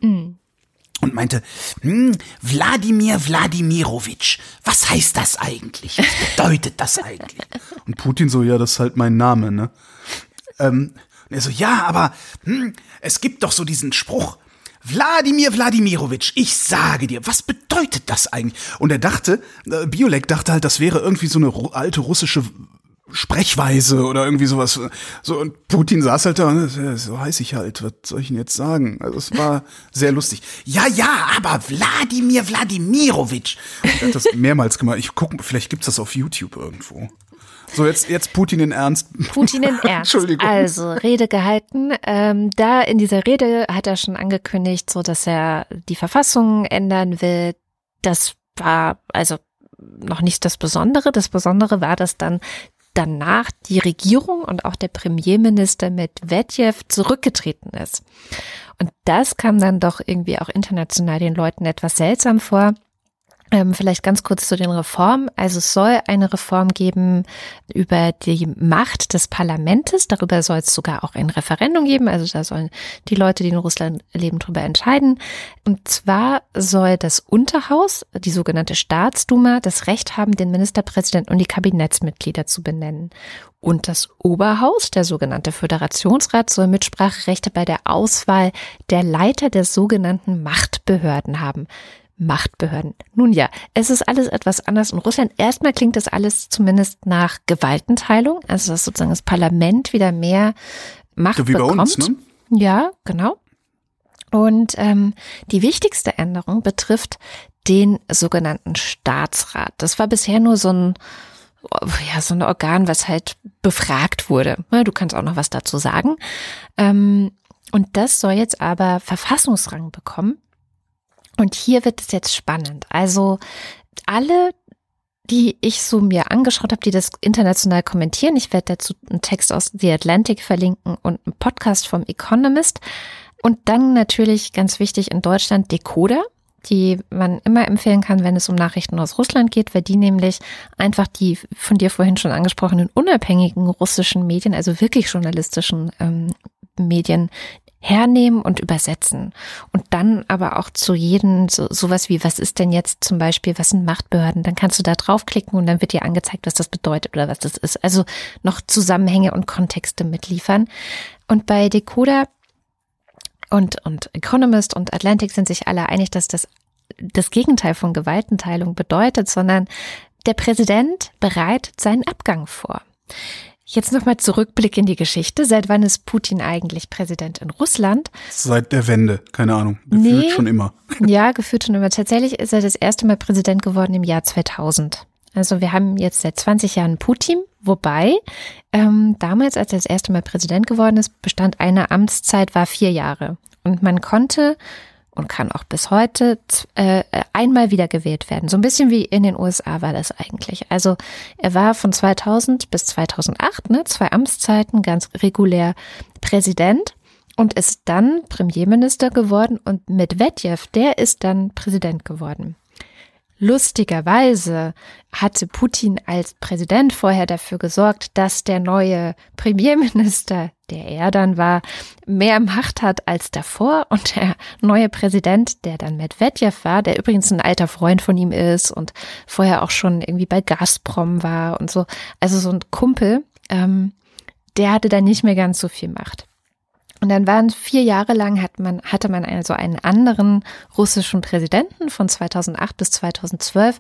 und meinte, hm, Wladimir Wladimirovich, was heißt das eigentlich? Was bedeutet das eigentlich? Und Putin so, ja, das ist halt mein Name, ne? Ähm, und er so, ja, aber hm, es gibt doch so diesen Spruch. Wladimir Wladimirovich, ich sage dir, was bedeutet das eigentlich? Und er dachte, äh, Biolek dachte halt, das wäre irgendwie so eine alte russische Sprechweise oder irgendwie sowas. So, und Putin saß halt da und so heiß ich halt, was soll ich denn jetzt sagen? Also es war sehr lustig. Ja, ja, aber Wladimir Wladimirovich. Er hat das mehrmals gemacht. Ich guck, vielleicht gibt's das auf YouTube irgendwo. So, jetzt, jetzt Putin in Ernst. Putin in Ernst. Entschuldigung. Also, Rede gehalten. Ähm, da in dieser Rede hat er schon angekündigt, so dass er die Verfassung ändern will. Das war also noch nicht das Besondere. Das Besondere war, dass dann danach die Regierung und auch der Premierminister Medvedev zurückgetreten ist. Und das kam dann doch irgendwie auch international den Leuten etwas seltsam vor. Ähm, vielleicht ganz kurz zu den Reformen. Also es soll eine Reform geben über die Macht des Parlamentes. Darüber soll es sogar auch ein Referendum geben. Also da sollen die Leute, die in Russland leben, darüber entscheiden. Und zwar soll das Unterhaus, die sogenannte Staatsduma, das Recht haben, den Ministerpräsidenten und die Kabinettsmitglieder zu benennen. Und das Oberhaus, der sogenannte Föderationsrat, soll Mitspracherechte bei der Auswahl der Leiter der sogenannten Machtbehörden haben. Machtbehörden. Nun ja, es ist alles etwas anders in Russland. Erstmal klingt das alles zumindest nach Gewaltenteilung, also dass sozusagen das Parlament wieder mehr Macht Ja, wie bei bekommt. uns, ne? Ja, genau. Und ähm, die wichtigste Änderung betrifft den sogenannten Staatsrat. Das war bisher nur so ein ja, so ein Organ, was halt befragt wurde. Du kannst auch noch was dazu sagen. Ähm, Und das soll jetzt aber Verfassungsrang bekommen. Und hier wird es jetzt spannend. Also alle, die ich so mir angeschaut habe, die das international kommentieren, ich werde dazu einen Text aus The Atlantic verlinken und einen Podcast vom Economist. Und dann natürlich ganz wichtig in Deutschland Decoder, die man immer empfehlen kann, wenn es um Nachrichten aus Russland geht, weil die nämlich einfach die von dir vorhin schon angesprochenen unabhängigen russischen Medien, also wirklich journalistischen ähm, Medien hernehmen und übersetzen. Und dann aber auch zu jedem so, sowas wie, was ist denn jetzt zum Beispiel, was sind Machtbehörden? Dann kannst du da draufklicken und dann wird dir angezeigt, was das bedeutet oder was das ist. Also noch Zusammenhänge und Kontexte mitliefern. Und bei Decoder und, und Economist und Atlantic sind sich alle einig, dass das das Gegenteil von Gewaltenteilung bedeutet, sondern der Präsident bereitet seinen Abgang vor. Jetzt nochmal Zurückblick in die Geschichte. Seit wann ist Putin eigentlich Präsident in Russland? Seit der Wende, keine Ahnung. Gefühlt nee, schon immer. Ja, gefühlt schon immer. Tatsächlich ist er das erste Mal Präsident geworden im Jahr 2000. Also wir haben jetzt seit 20 Jahren Putin, wobei ähm, damals, als er das erste Mal Präsident geworden ist, bestand eine Amtszeit, war vier Jahre. Und man konnte und kann auch bis heute äh, einmal wieder gewählt werden. So ein bisschen wie in den USA war das eigentlich. Also er war von 2000 bis 2008, ne, zwei Amtszeiten, ganz regulär Präsident und ist dann Premierminister geworden und Medvedev, der ist dann Präsident geworden. Lustigerweise hatte Putin als Präsident vorher dafür gesorgt, dass der neue Premierminister, der er dann war, mehr Macht hat als davor und der neue Präsident, der dann Medvedev war, der übrigens ein alter Freund von ihm ist und vorher auch schon irgendwie bei Gazprom war und so, also so ein Kumpel, ähm, der hatte dann nicht mehr ganz so viel Macht. Und dann waren vier Jahre lang hat man, hatte man also einen anderen russischen Präsidenten von 2008 bis 2012.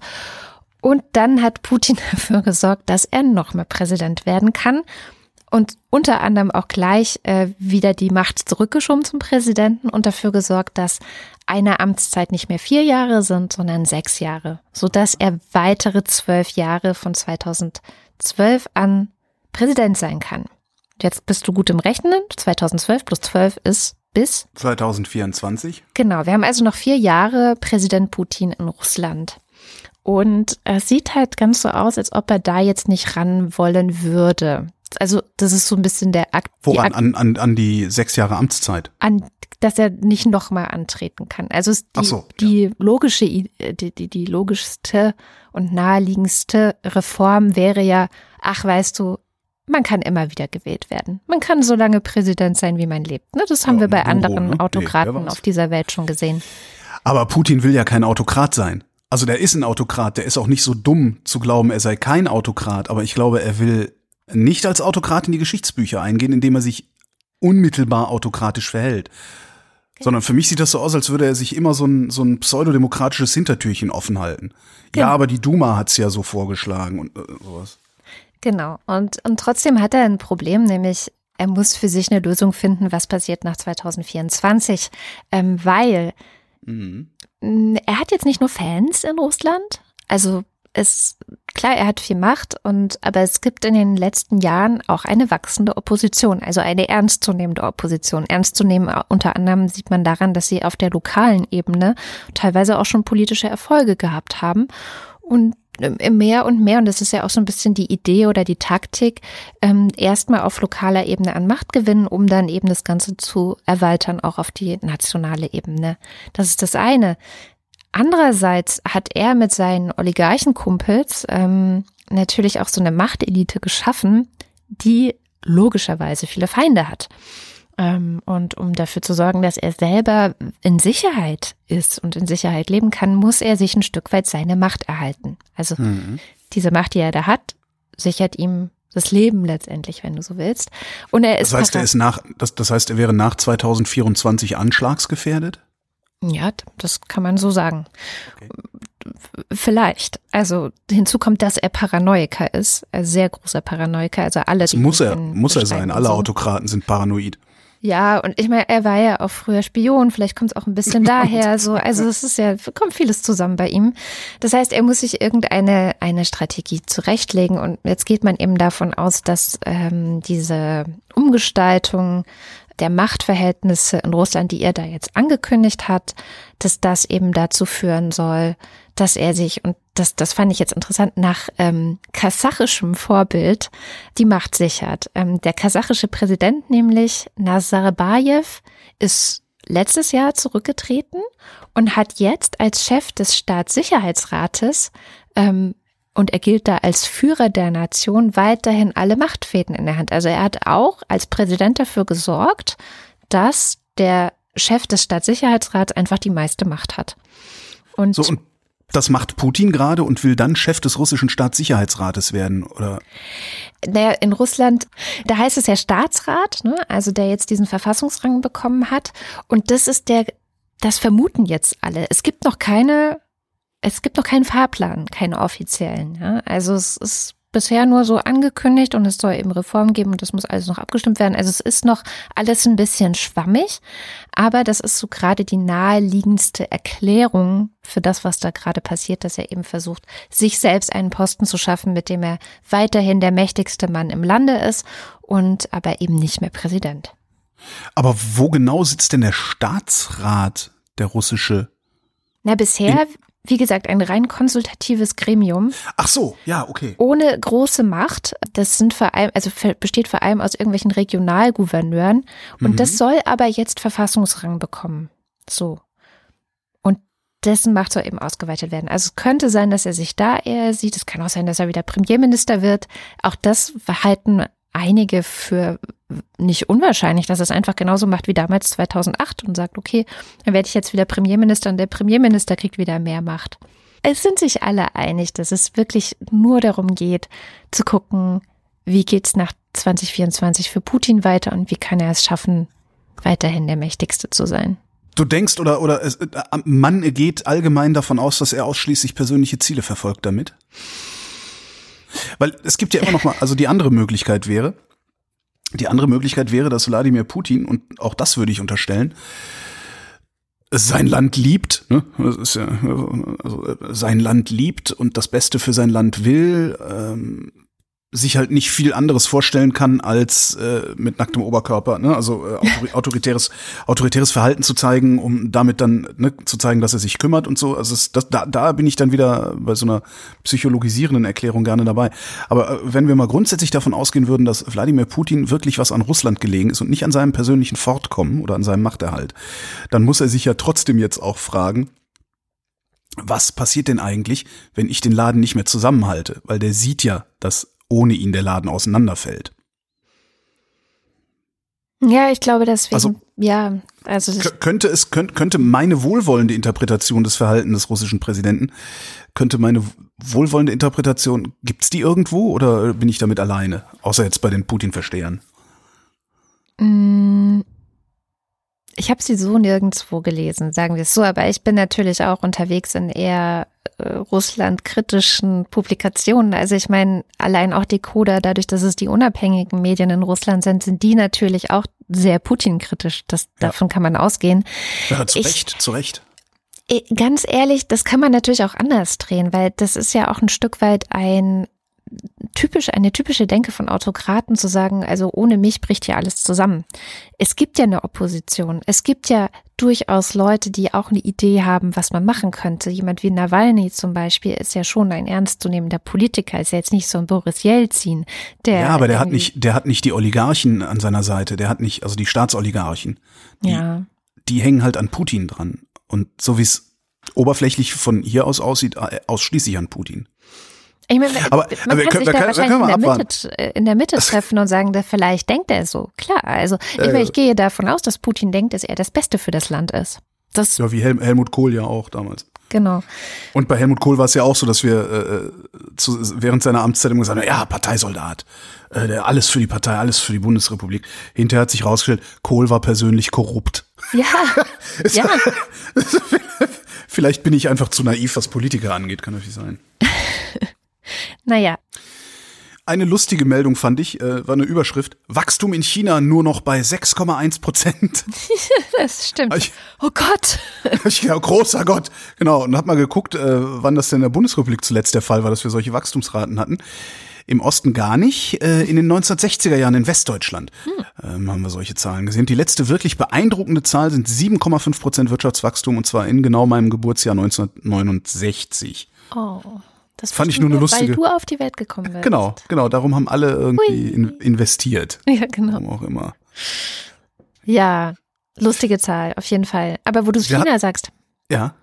Und dann hat Putin dafür gesorgt, dass er nochmal Präsident werden kann und unter anderem auch gleich äh, wieder die Macht zurückgeschoben zum Präsidenten und dafür gesorgt, dass eine Amtszeit nicht mehr vier Jahre sind, sondern sechs Jahre, sodass er weitere zwölf Jahre von 2012 an Präsident sein kann. Jetzt bist du gut im Rechnen. 2012 plus 12 ist bis 2024. Genau, wir haben also noch vier Jahre Präsident Putin in Russland. Und es sieht halt ganz so aus, als ob er da jetzt nicht ran wollen würde. Also das ist so ein bisschen der Akt. Woran? An, an, an die sechs Jahre Amtszeit? An, dass er nicht nochmal antreten kann. Also die, so, die ja. logische, die, die, die logischste und naheliegendste Reform wäre ja, ach weißt du, man kann immer wieder gewählt werden. Man kann so lange Präsident sein, wie man lebt. Ne? Das haben ja, wir bei anderen ne? Autokraten nee, auf dieser Welt schon gesehen. Aber Putin will ja kein Autokrat sein. Also der ist ein Autokrat, der ist auch nicht so dumm zu glauben, er sei kein Autokrat, aber ich glaube, er will nicht als Autokrat in die Geschichtsbücher eingehen, indem er sich unmittelbar autokratisch verhält. Okay. Sondern für mich sieht das so aus, als würde er sich immer so ein, so ein pseudodemokratisches Hintertürchen offen halten. Genau. Ja, aber die Duma hat's ja so vorgeschlagen und äh, sowas. Genau. Und, und trotzdem hat er ein Problem, nämlich er muss für sich eine Lösung finden, was passiert nach 2024, ähm, weil mhm. er hat jetzt nicht nur Fans in Russland, also es klar, er hat viel Macht und aber es gibt in den letzten Jahren auch eine wachsende Opposition, also eine ernstzunehmende Opposition. Ernst zu nehmen unter anderem sieht man daran, dass sie auf der lokalen Ebene teilweise auch schon politische Erfolge gehabt haben und mehr und mehr, und das ist ja auch so ein bisschen die Idee oder die Taktik, ähm, erstmal auf lokaler Ebene an Macht gewinnen, um dann eben das Ganze zu erweitern, auch auf die nationale Ebene. Das ist das eine. Andererseits hat er mit seinen Oligarchenkumpels ähm, natürlich auch so eine Machtelite geschaffen, die logischerweise viele Feinde hat. Ähm, und um dafür zu sorgen, dass er selber in Sicherheit ist und in Sicherheit leben kann, muss er sich ein Stück weit seine Macht erhalten. Also mhm. diese Macht, die er da hat, sichert ihm das Leben letztendlich, wenn du so willst. Und er ist. Das heißt, er ist nach, das, das heißt, er wäre nach 2024 anschlagsgefährdet? Ja, das kann man so sagen. Okay. Vielleicht. Also hinzu kommt, dass er Paranoiker ist, ein sehr großer Paranoiker. Also alle. Das muss er, muss er sein. Alle Autokraten sind paranoid. Ja, und ich meine, er war ja auch früher Spion, vielleicht kommt es auch ein bisschen daher, so, also es ist ja, kommt vieles zusammen bei ihm. Das heißt, er muss sich irgendeine eine Strategie zurechtlegen und jetzt geht man eben davon aus, dass ähm, diese Umgestaltung der Machtverhältnisse in Russland, die er da jetzt angekündigt hat, dass das eben dazu führen soll, dass er sich, und das, das fand ich jetzt interessant, nach ähm, kasachischem Vorbild die Macht sichert. Ähm, der kasachische Präsident, nämlich Nazarbayev, ist letztes Jahr zurückgetreten und hat jetzt als Chef des Staatssicherheitsrates ähm, und er gilt da als Führer der Nation weiterhin alle Machtfäden in der Hand. Also er hat auch als Präsident dafür gesorgt, dass der Chef des Staatssicherheitsrats einfach die meiste Macht hat. Und, so, und das macht Putin gerade und will dann Chef des russischen Staatssicherheitsrates werden, oder? Naja, in Russland, da heißt es ja Staatsrat, ne? also der jetzt diesen Verfassungsrang bekommen hat. Und das ist der, das vermuten jetzt alle. Es gibt noch keine es gibt noch keinen Fahrplan, keinen offiziellen. Ja? Also es ist bisher nur so angekündigt und es soll eben Reformen geben und das muss alles noch abgestimmt werden. Also es ist noch alles ein bisschen schwammig, aber das ist so gerade die naheliegendste Erklärung für das, was da gerade passiert, dass er eben versucht, sich selbst einen Posten zu schaffen, mit dem er weiterhin der mächtigste Mann im Lande ist und aber eben nicht mehr Präsident. Aber wo genau sitzt denn der Staatsrat, der russische? Na, bisher wie gesagt, ein rein konsultatives Gremium. Ach so, ja, okay. Ohne große Macht. Das sind vor allem, also besteht vor allem aus irgendwelchen Regionalgouverneuren. Und mhm. das soll aber jetzt Verfassungsrang bekommen. So. Und dessen Macht soll eben ausgeweitet werden. Also es könnte sein, dass er sich da eher sieht. Es kann auch sein, dass er wieder Premierminister wird. Auch das halten einige für nicht unwahrscheinlich, dass es einfach genauso macht wie damals 2008 und sagt, okay, dann werde ich jetzt wieder Premierminister und der Premierminister kriegt wieder mehr Macht. Es sind sich alle einig, dass es wirklich nur darum geht, zu gucken, wie geht's nach 2024 für Putin weiter und wie kann er es schaffen, weiterhin der mächtigste zu sein. Du denkst oder oder es, äh, man geht allgemein davon aus, dass er ausschließlich persönliche Ziele verfolgt damit? Weil es gibt ja immer noch mal, also die andere Möglichkeit wäre, die andere Möglichkeit wäre, dass Wladimir Putin, und auch das würde ich unterstellen, sein Land liebt, ne? ja, also sein Land liebt und das Beste für sein Land will, ähm, sich halt nicht viel anderes vorstellen kann, als äh, mit nacktem Oberkörper, ne? also äh, autoritäres, autoritäres Verhalten zu zeigen, um damit dann ne, zu zeigen, dass er sich kümmert und so. Also es, das, da, da bin ich dann wieder bei so einer psychologisierenden Erklärung gerne dabei. Aber äh, wenn wir mal grundsätzlich davon ausgehen würden, dass Wladimir Putin wirklich was an Russland gelegen ist und nicht an seinem persönlichen Fortkommen oder an seinem Machterhalt, dann muss er sich ja trotzdem jetzt auch fragen, was passiert denn eigentlich, wenn ich den Laden nicht mehr zusammenhalte? Weil der sieht ja, dass ohne ihn der Laden auseinanderfällt. Ja, ich glaube, deswegen, also, ja, also könnte es könnte, könnte meine wohlwollende Interpretation des Verhaltens des russischen Präsidenten könnte meine wohlwollende Interpretation gibt's die irgendwo oder bin ich damit alleine, außer jetzt bei den Putin-Verstehern? Mm, ich habe sie so nirgendwo gelesen, sagen wir es so, aber ich bin natürlich auch unterwegs in eher äh, Russland-kritischen Publikationen. Also ich meine, allein auch Decoder, dadurch, dass es die unabhängigen Medien in Russland sind, sind die natürlich auch sehr Putin-kritisch. Das, ja. Davon kann man ausgehen. Ja, zu ich, Recht, zu Recht. Ganz ehrlich, das kann man natürlich auch anders drehen, weil das ist ja auch ein Stück weit ein typisch, eine typische Denke von Autokraten zu sagen, also ohne mich bricht hier alles zusammen. Es gibt ja eine Opposition. Es gibt ja durchaus Leute, die auch eine Idee haben, was man machen könnte. Jemand wie Nawalny zum Beispiel ist ja schon ein ernstzunehmender Politiker, ist ja jetzt nicht so ein Boris Jelzin, der. Ja, aber der hat nicht, der hat nicht die Oligarchen an seiner Seite, der hat nicht, also die Staatsoligarchen. Die, ja. Die hängen halt an Putin dran. Und so wie es oberflächlich von hier aus aussieht, äh, ausschließlich an Putin. Ich meine, aber, man aber kann sich da können, wahrscheinlich in der, Mitte, äh, in der Mitte treffen und sagen, da vielleicht denkt er so. Klar, also ich, äh, meine, ich gehe davon aus, dass Putin denkt, dass er das Beste für das Land ist. Das ja, wie Hel Helmut Kohl ja auch damals. Genau. Und bei Helmut Kohl war es ja auch so, dass wir äh, zu, während seiner Amtszeit immer gesagt haben, ja, Parteisoldat, äh, der, alles für die Partei, alles für die Bundesrepublik. Hinterher hat sich rausgestellt, Kohl war persönlich korrupt. Ja, ja. Vielleicht bin ich einfach zu naiv, was Politiker angeht, kann natürlich sein. Naja. Eine lustige Meldung fand ich, äh, war eine Überschrift. Wachstum in China nur noch bei 6,1 Prozent. das stimmt. Ich, oh Gott. Ich, ja, großer Gott. Genau. Und hab mal geguckt, äh, wann das denn in der Bundesrepublik zuletzt der Fall war, dass wir solche Wachstumsraten hatten. Im Osten gar nicht. Äh, in den 1960er Jahren in Westdeutschland hm. ähm, haben wir solche Zahlen gesehen. Die letzte wirklich beeindruckende Zahl sind 7,5 Prozent Wirtschaftswachstum und zwar in genau meinem Geburtsjahr 1969. Oh. Das fand ich nur eine lustige. Weil du auf die Welt gekommen bist. Genau, genau. Darum haben alle irgendwie in, investiert. Ja, genau. Warum auch immer. Ja, lustige Zahl, auf jeden Fall. Aber wo du China ja, sagst. Ja.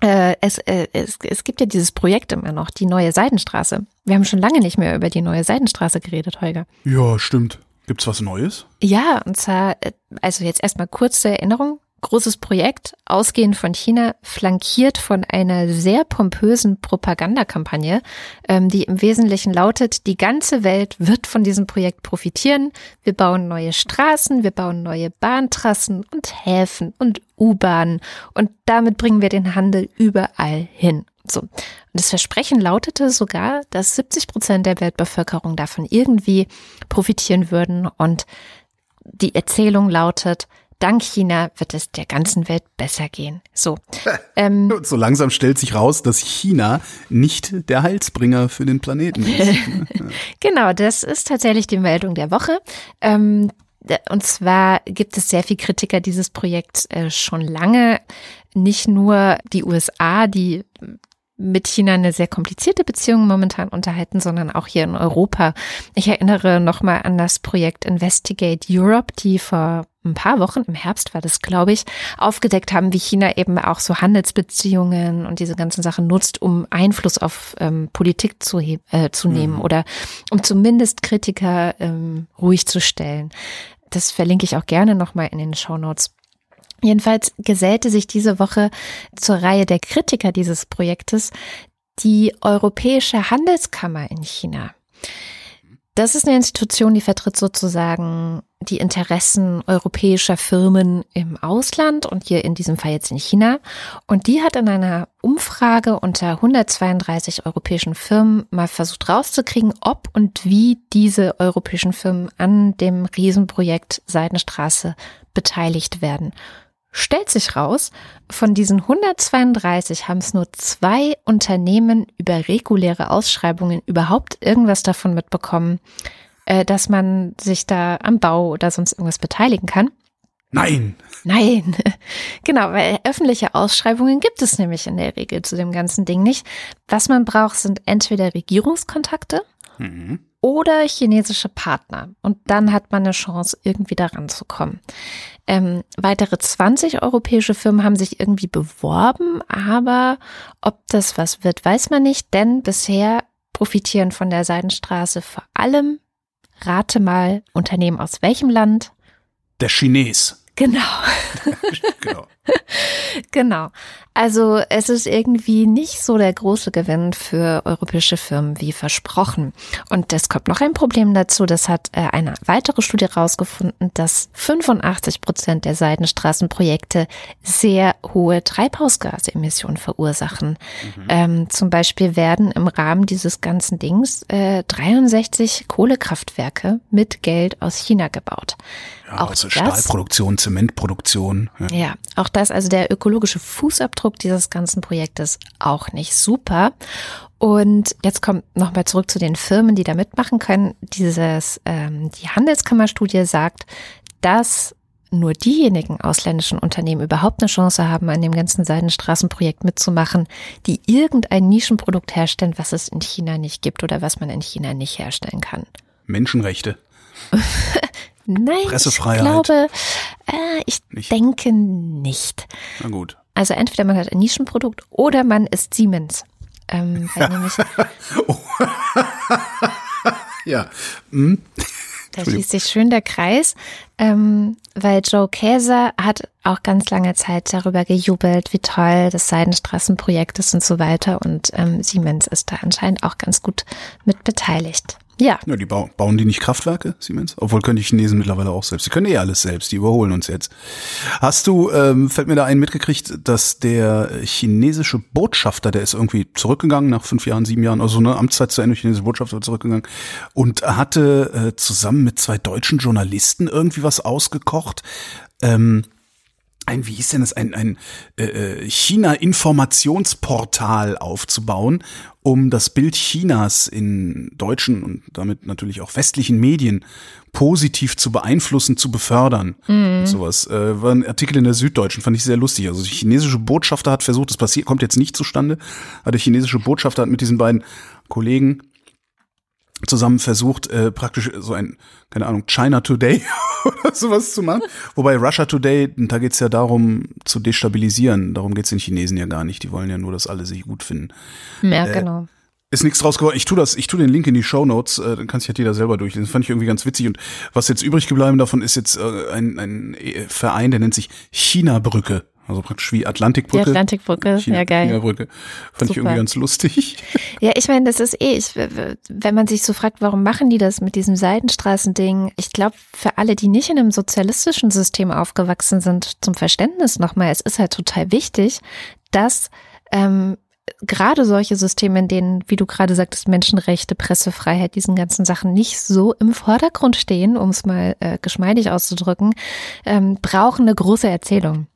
Äh, es, äh, es, es gibt ja dieses Projekt immer noch, die neue Seidenstraße. Wir haben schon lange nicht mehr über die neue Seidenstraße geredet, Holger. Ja, stimmt. Gibt's was Neues? Ja, und zwar, äh, also jetzt erstmal kurze Erinnerung großes Projekt, ausgehend von China, flankiert von einer sehr pompösen Propagandakampagne, ähm, die im Wesentlichen lautet, die ganze Welt wird von diesem Projekt profitieren. Wir bauen neue Straßen, wir bauen neue Bahntrassen und Häfen und U-Bahnen und damit bringen wir den Handel überall hin. So. Und das Versprechen lautete sogar, dass 70 Prozent der Weltbevölkerung davon irgendwie profitieren würden. Und die Erzählung lautet, dank China wird es der ganzen Welt besser gehen. So. Ähm, so langsam stellt sich raus, dass China nicht der Heilsbringer für den Planeten ist. genau, das ist tatsächlich die Meldung der Woche. Ähm, und zwar gibt es sehr viel Kritiker dieses Projekts äh, schon lange. Nicht nur die USA, die mit China eine sehr komplizierte Beziehung momentan unterhalten, sondern auch hier in Europa. Ich erinnere nochmal an das Projekt Investigate Europe, die vor ein paar Wochen, im Herbst war das, glaube ich, aufgedeckt haben, wie China eben auch so Handelsbeziehungen und diese ganzen Sachen nutzt, um Einfluss auf ähm, Politik zu, äh, zu nehmen mhm. oder um zumindest Kritiker ähm, ruhig zu stellen. Das verlinke ich auch gerne nochmal in den Show Notes. Jedenfalls gesellte sich diese Woche zur Reihe der Kritiker dieses Projektes die Europäische Handelskammer in China. Das ist eine Institution, die vertritt sozusagen die Interessen europäischer Firmen im Ausland und hier in diesem Fall jetzt in China. Und die hat in einer Umfrage unter 132 europäischen Firmen mal versucht rauszukriegen, ob und wie diese europäischen Firmen an dem Riesenprojekt Seidenstraße beteiligt werden stellt sich raus, von diesen 132 haben es nur zwei Unternehmen über reguläre Ausschreibungen überhaupt irgendwas davon mitbekommen, äh, dass man sich da am Bau oder sonst irgendwas beteiligen kann. Nein. Nein. Genau, weil öffentliche Ausschreibungen gibt es nämlich in der Regel zu dem ganzen Ding nicht. Was man braucht, sind entweder Regierungskontakte mhm. oder chinesische Partner. Und dann hat man eine Chance, irgendwie daran zu kommen. Ähm, weitere 20 europäische Firmen haben sich irgendwie beworben, aber ob das was wird, weiß man nicht, denn bisher profitieren von der Seidenstraße vor allem, rate mal, Unternehmen aus welchem Land? Der Chines. Genau. genau. genau. Also es ist irgendwie nicht so der große Gewinn für europäische Firmen wie versprochen. Und es kommt noch ein Problem dazu. Das hat äh, eine weitere Studie herausgefunden, dass 85 Prozent der Seidenstraßenprojekte sehr hohe Treibhausgasemissionen verursachen. Mhm. Ähm, zum Beispiel werden im Rahmen dieses ganzen Dings äh, 63 Kohlekraftwerke mit Geld aus China gebaut. Ja, auch also das, Stahlproduktion, Zementproduktion. Ja. ja, auch das, also der ökologische Fußabdruck dieses ganzen Projektes auch nicht super. Und jetzt kommt nochmal zurück zu den Firmen, die da mitmachen können. Dieses, ähm, die Handelskammerstudie sagt, dass nur diejenigen ausländischen Unternehmen überhaupt eine Chance haben, an dem ganzen Seidenstraßenprojekt mitzumachen, die irgendein Nischenprodukt herstellen, was es in China nicht gibt oder was man in China nicht herstellen kann. Menschenrechte. Nein, Pressefreiheit. ich glaube, äh, ich nicht. denke nicht. Na gut. Also entweder man hat ein Nischenprodukt oder man ist Siemens. Ähm, nämlich, ja. Hm. Da schließt sich schön der Kreis, ähm, weil Joe Käser hat auch ganz lange Zeit darüber gejubelt, wie toll das Seidenstraßenprojekt ist und so weiter. Und ähm, Siemens ist da anscheinend auch ganz gut mit beteiligt. Ja. Ja, die bauen, bauen die nicht Kraftwerke, Siemens? Obwohl können die Chinesen mittlerweile auch selbst. Die können eh alles selbst, die überholen uns jetzt. Hast du, ähm, fällt mir da ein, mitgekriegt, dass der chinesische Botschafter, der ist irgendwie zurückgegangen nach fünf Jahren, sieben Jahren, also eine Amtszeit zu Ende, chinesische Botschafter zurückgegangen und hatte äh, zusammen mit zwei deutschen Journalisten irgendwie was ausgekocht. Ähm, ein, wie hieß denn das, ein, ein äh, äh, China-Informationsportal aufzubauen, um das Bild Chinas in deutschen und damit natürlich auch westlichen Medien positiv zu beeinflussen, zu befördern. Mhm. sowas. Äh, war ein Artikel in der Süddeutschen, fand ich sehr lustig. Also die chinesische Botschafter hat versucht, das passiert, kommt jetzt nicht zustande, aber der chinesische Botschafter hat mit diesen beiden Kollegen zusammen versucht, äh, praktisch so ein, keine Ahnung, China Today oder sowas zu machen. Wobei Russia Today, da geht's ja darum zu destabilisieren. Darum geht's den Chinesen ja gar nicht. Die wollen ja nur, dass alle sich gut finden. Ja, äh, genau. Ist nichts draus geworden. Ich tu das, ich tu den Link in die Show Notes, äh, dann kann sich halt jeder selber durchlesen. Das fand ich irgendwie ganz witzig. Und was jetzt übrig geblieben davon ist jetzt äh, ein, ein Verein, der nennt sich China Brücke. Also praktisch wie Atlantikbrücke. Die Atlantikbrücke, China, ja geil. China-Brücke. Fand Super. ich irgendwie ganz lustig. Ja, ich meine, das ist eh, ich, wenn man sich so fragt, warum machen die das mit diesem Seidenstraßending? Ich glaube, für alle, die nicht in einem sozialistischen System aufgewachsen sind, zum Verständnis nochmal, es ist halt total wichtig, dass ähm, gerade solche Systeme, in denen, wie du gerade sagtest, Menschenrechte, Pressefreiheit, diesen ganzen Sachen nicht so im Vordergrund stehen, um es mal äh, geschmeidig auszudrücken, ähm, brauchen eine große Erzählung.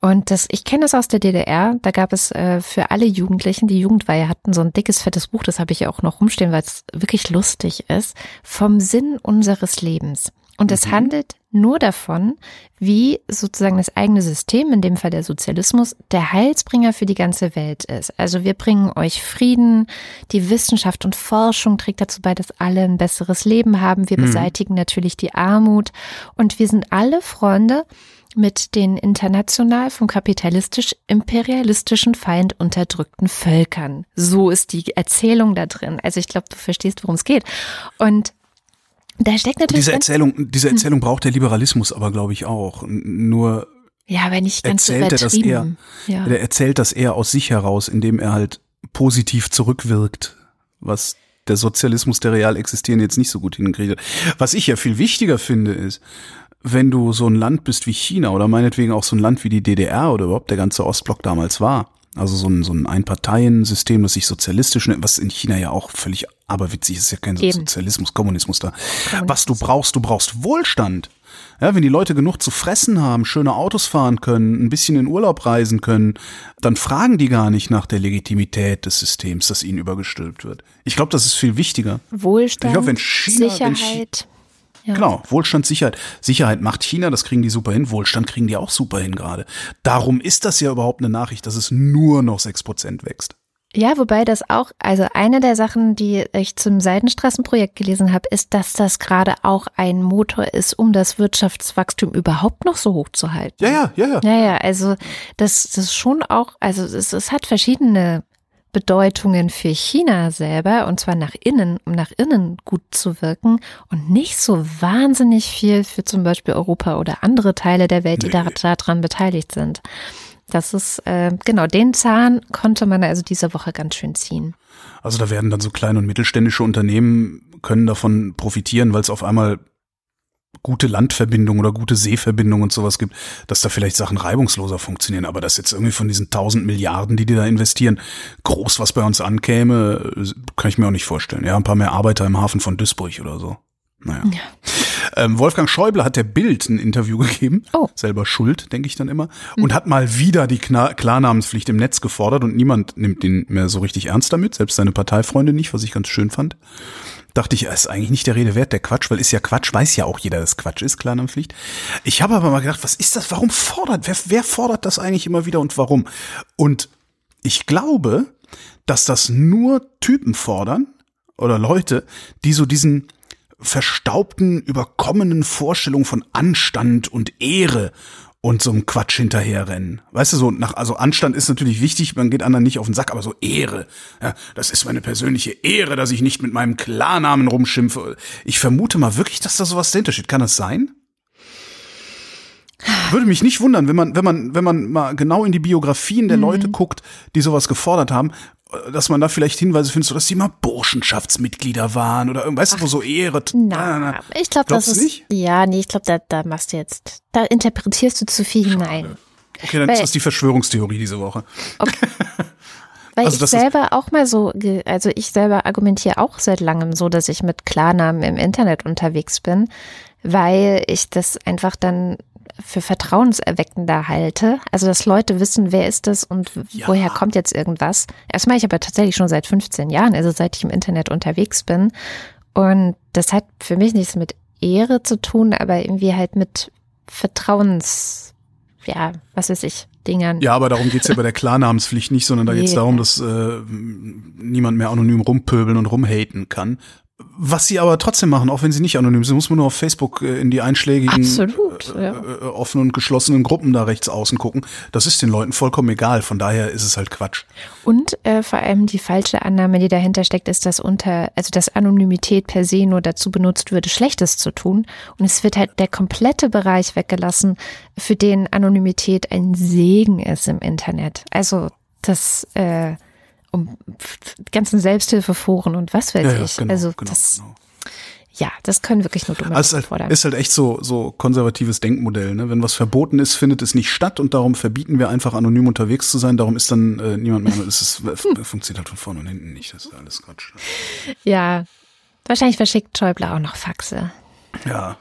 Und das, ich kenne das aus der DDR. Da gab es äh, für alle Jugendlichen, die Jugendweihe hatten, so ein dickes, fettes Buch, das habe ich ja auch noch rumstehen, weil es wirklich lustig ist, vom Sinn unseres Lebens. Und es mhm. handelt nur davon, wie sozusagen das eigene System, in dem Fall der Sozialismus, der Heilsbringer für die ganze Welt ist. Also wir bringen euch Frieden, die Wissenschaft und Forschung trägt dazu bei, dass alle ein besseres Leben haben. Wir mhm. beseitigen natürlich die Armut und wir sind alle Freunde mit den international vom kapitalistisch-imperialistischen Feind unterdrückten Völkern. So ist die Erzählung da drin. Also ich glaube, du verstehst, worum es geht. Und da steckt natürlich. Diese Erzählung, diese hm. Erzählung braucht der Liberalismus aber, glaube ich, auch. Nur ja, aber nicht ganz erzählt er das eher, ja. Er erzählt das eher aus sich heraus, indem er halt positiv zurückwirkt, was der Sozialismus, der real existieren, jetzt nicht so gut hinkriegt. Was ich ja viel wichtiger finde, ist, wenn du so ein Land bist wie China oder meinetwegen auch so ein Land wie die DDR oder überhaupt der ganze Ostblock damals war, also so ein, so ein Einparteiensystem, das sich sozialistisch nennt, was in China ja auch völlig aberwitzig ist, ist ja kein Eben. Sozialismus, Kommunismus da. Kommunismus. Was du brauchst, du brauchst Wohlstand. Ja, wenn die Leute genug zu fressen haben, schöne Autos fahren können, ein bisschen in Urlaub reisen können, dann fragen die gar nicht nach der Legitimität des Systems, das ihnen übergestülpt wird. Ich glaube, das ist viel wichtiger. Wohlstand, ich glaub, wenn China, Sicherheit. Wenn ja. Genau, Wohlstand, Sicherheit. Sicherheit macht China, das kriegen die super hin. Wohlstand kriegen die auch super hin gerade. Darum ist das ja überhaupt eine Nachricht, dass es nur noch sechs Prozent wächst. Ja, wobei das auch, also eine der Sachen, die ich zum Seidenstraßenprojekt gelesen habe, ist, dass das gerade auch ein Motor ist, um das Wirtschaftswachstum überhaupt noch so hoch zu halten. Ja, ja, ja, ja. Ja, ja, also das, das ist schon auch, also es, es hat verschiedene Bedeutungen für China selber, und zwar nach innen, um nach innen gut zu wirken und nicht so wahnsinnig viel für zum Beispiel Europa oder andere Teile der Welt, die nee. daran beteiligt sind. Das ist, äh, genau, den Zahn konnte man also diese Woche ganz schön ziehen. Also da werden dann so kleine und mittelständische Unternehmen können davon profitieren, weil es auf einmal gute Landverbindungen oder gute Seeverbindungen und sowas gibt, dass da vielleicht Sachen reibungsloser funktionieren. Aber das jetzt irgendwie von diesen tausend Milliarden, die die da investieren, groß was bei uns ankäme, kann ich mir auch nicht vorstellen. Ja, ein paar mehr Arbeiter im Hafen von Duisburg oder so. Naja. Ja. Ähm, Wolfgang Schäuble hat der Bild ein Interview gegeben. Oh. Selber schuld, denke ich dann immer. Mhm. Und hat mal wieder die Klarnamenspflicht im Netz gefordert und niemand nimmt den mehr so richtig ernst damit, selbst seine Parteifreunde nicht, was ich ganz schön fand dachte ich, ist eigentlich nicht der Rede wert, der Quatsch, weil ist ja Quatsch, weiß ja auch jeder, dass Quatsch ist, Klarnamenpflicht. Ich habe aber mal gedacht, was ist das? Warum fordert, wer, wer fordert das eigentlich immer wieder und warum? Und ich glaube, dass das nur Typen fordern oder Leute, die so diesen verstaubten, überkommenen Vorstellungen von Anstand und Ehre und so einem Quatsch hinterherrennen. Weißt du, so nach, also Anstand ist natürlich wichtig, man geht anderen nicht auf den Sack, aber so Ehre. Ja, das ist meine persönliche Ehre, dass ich nicht mit meinem Klarnamen rumschimpfe. Ich vermute mal wirklich, dass da sowas dahinter steht. Kann das sein? Würde mich nicht wundern, wenn man, wenn man, wenn man mal genau in die Biografien der mhm. Leute guckt, die sowas gefordert haben, dass man da vielleicht Hinweise findet, so dass die mal Burschenschaftsmitglieder waren oder irgendwas, Ach, wo so Ehre. Na, na, na. ich glaube, das ist nicht? ja, nee, ich glaube, da, da machst du jetzt, da interpretierst du zu viel Schade. hinein. Okay, dann Weil, ist das die Verschwörungstheorie diese Woche. Okay. Weil also ich selber auch mal so, also ich selber argumentiere auch seit langem so, dass ich mit Klarnamen im Internet unterwegs bin, weil ich das einfach dann für vertrauenserweckender halte. Also, dass Leute wissen, wer ist das und ja. woher kommt jetzt irgendwas. Das mache ich aber tatsächlich schon seit 15 Jahren, also seit ich im Internet unterwegs bin. Und das hat für mich nichts mit Ehre zu tun, aber irgendwie halt mit Vertrauens, ja, was weiß ich, Dingern. Ja, aber darum geht's ja bei der Klarnamenspflicht nicht, sondern da geht's darum, dass äh, niemand mehr anonym rumpöbeln und rumhaten kann. Was sie aber trotzdem machen, auch wenn sie nicht anonym sind, muss man nur auf Facebook äh, in die einschlägigen Absolut, äh, ja. äh, offenen und geschlossenen Gruppen da rechts außen gucken. Das ist den Leuten vollkommen egal. Von daher ist es halt Quatsch. Und äh, vor allem die falsche Annahme, die dahinter steckt, ist, dass unter, also dass Anonymität per se nur dazu benutzt würde, Schlechtes zu tun. Und es wird halt der komplette Bereich weggelassen, für den Anonymität ein Segen ist im Internet. Also das äh, um ganzen Selbsthilfeforen und was weiß ja, ich. genau, also genau, das, genau. ja, das können wirklich nur dumme also ist, halt, ist halt echt so, so konservatives Denkmodell. Ne? Wenn was verboten ist, findet es nicht statt und darum verbieten wir einfach anonym unterwegs zu sein. Darum ist dann äh, niemand mehr. Es ist, funktioniert halt von vorne und hinten nicht. Das ist alles Quatsch. Ja, wahrscheinlich verschickt Schäuble auch noch Faxe. Ja,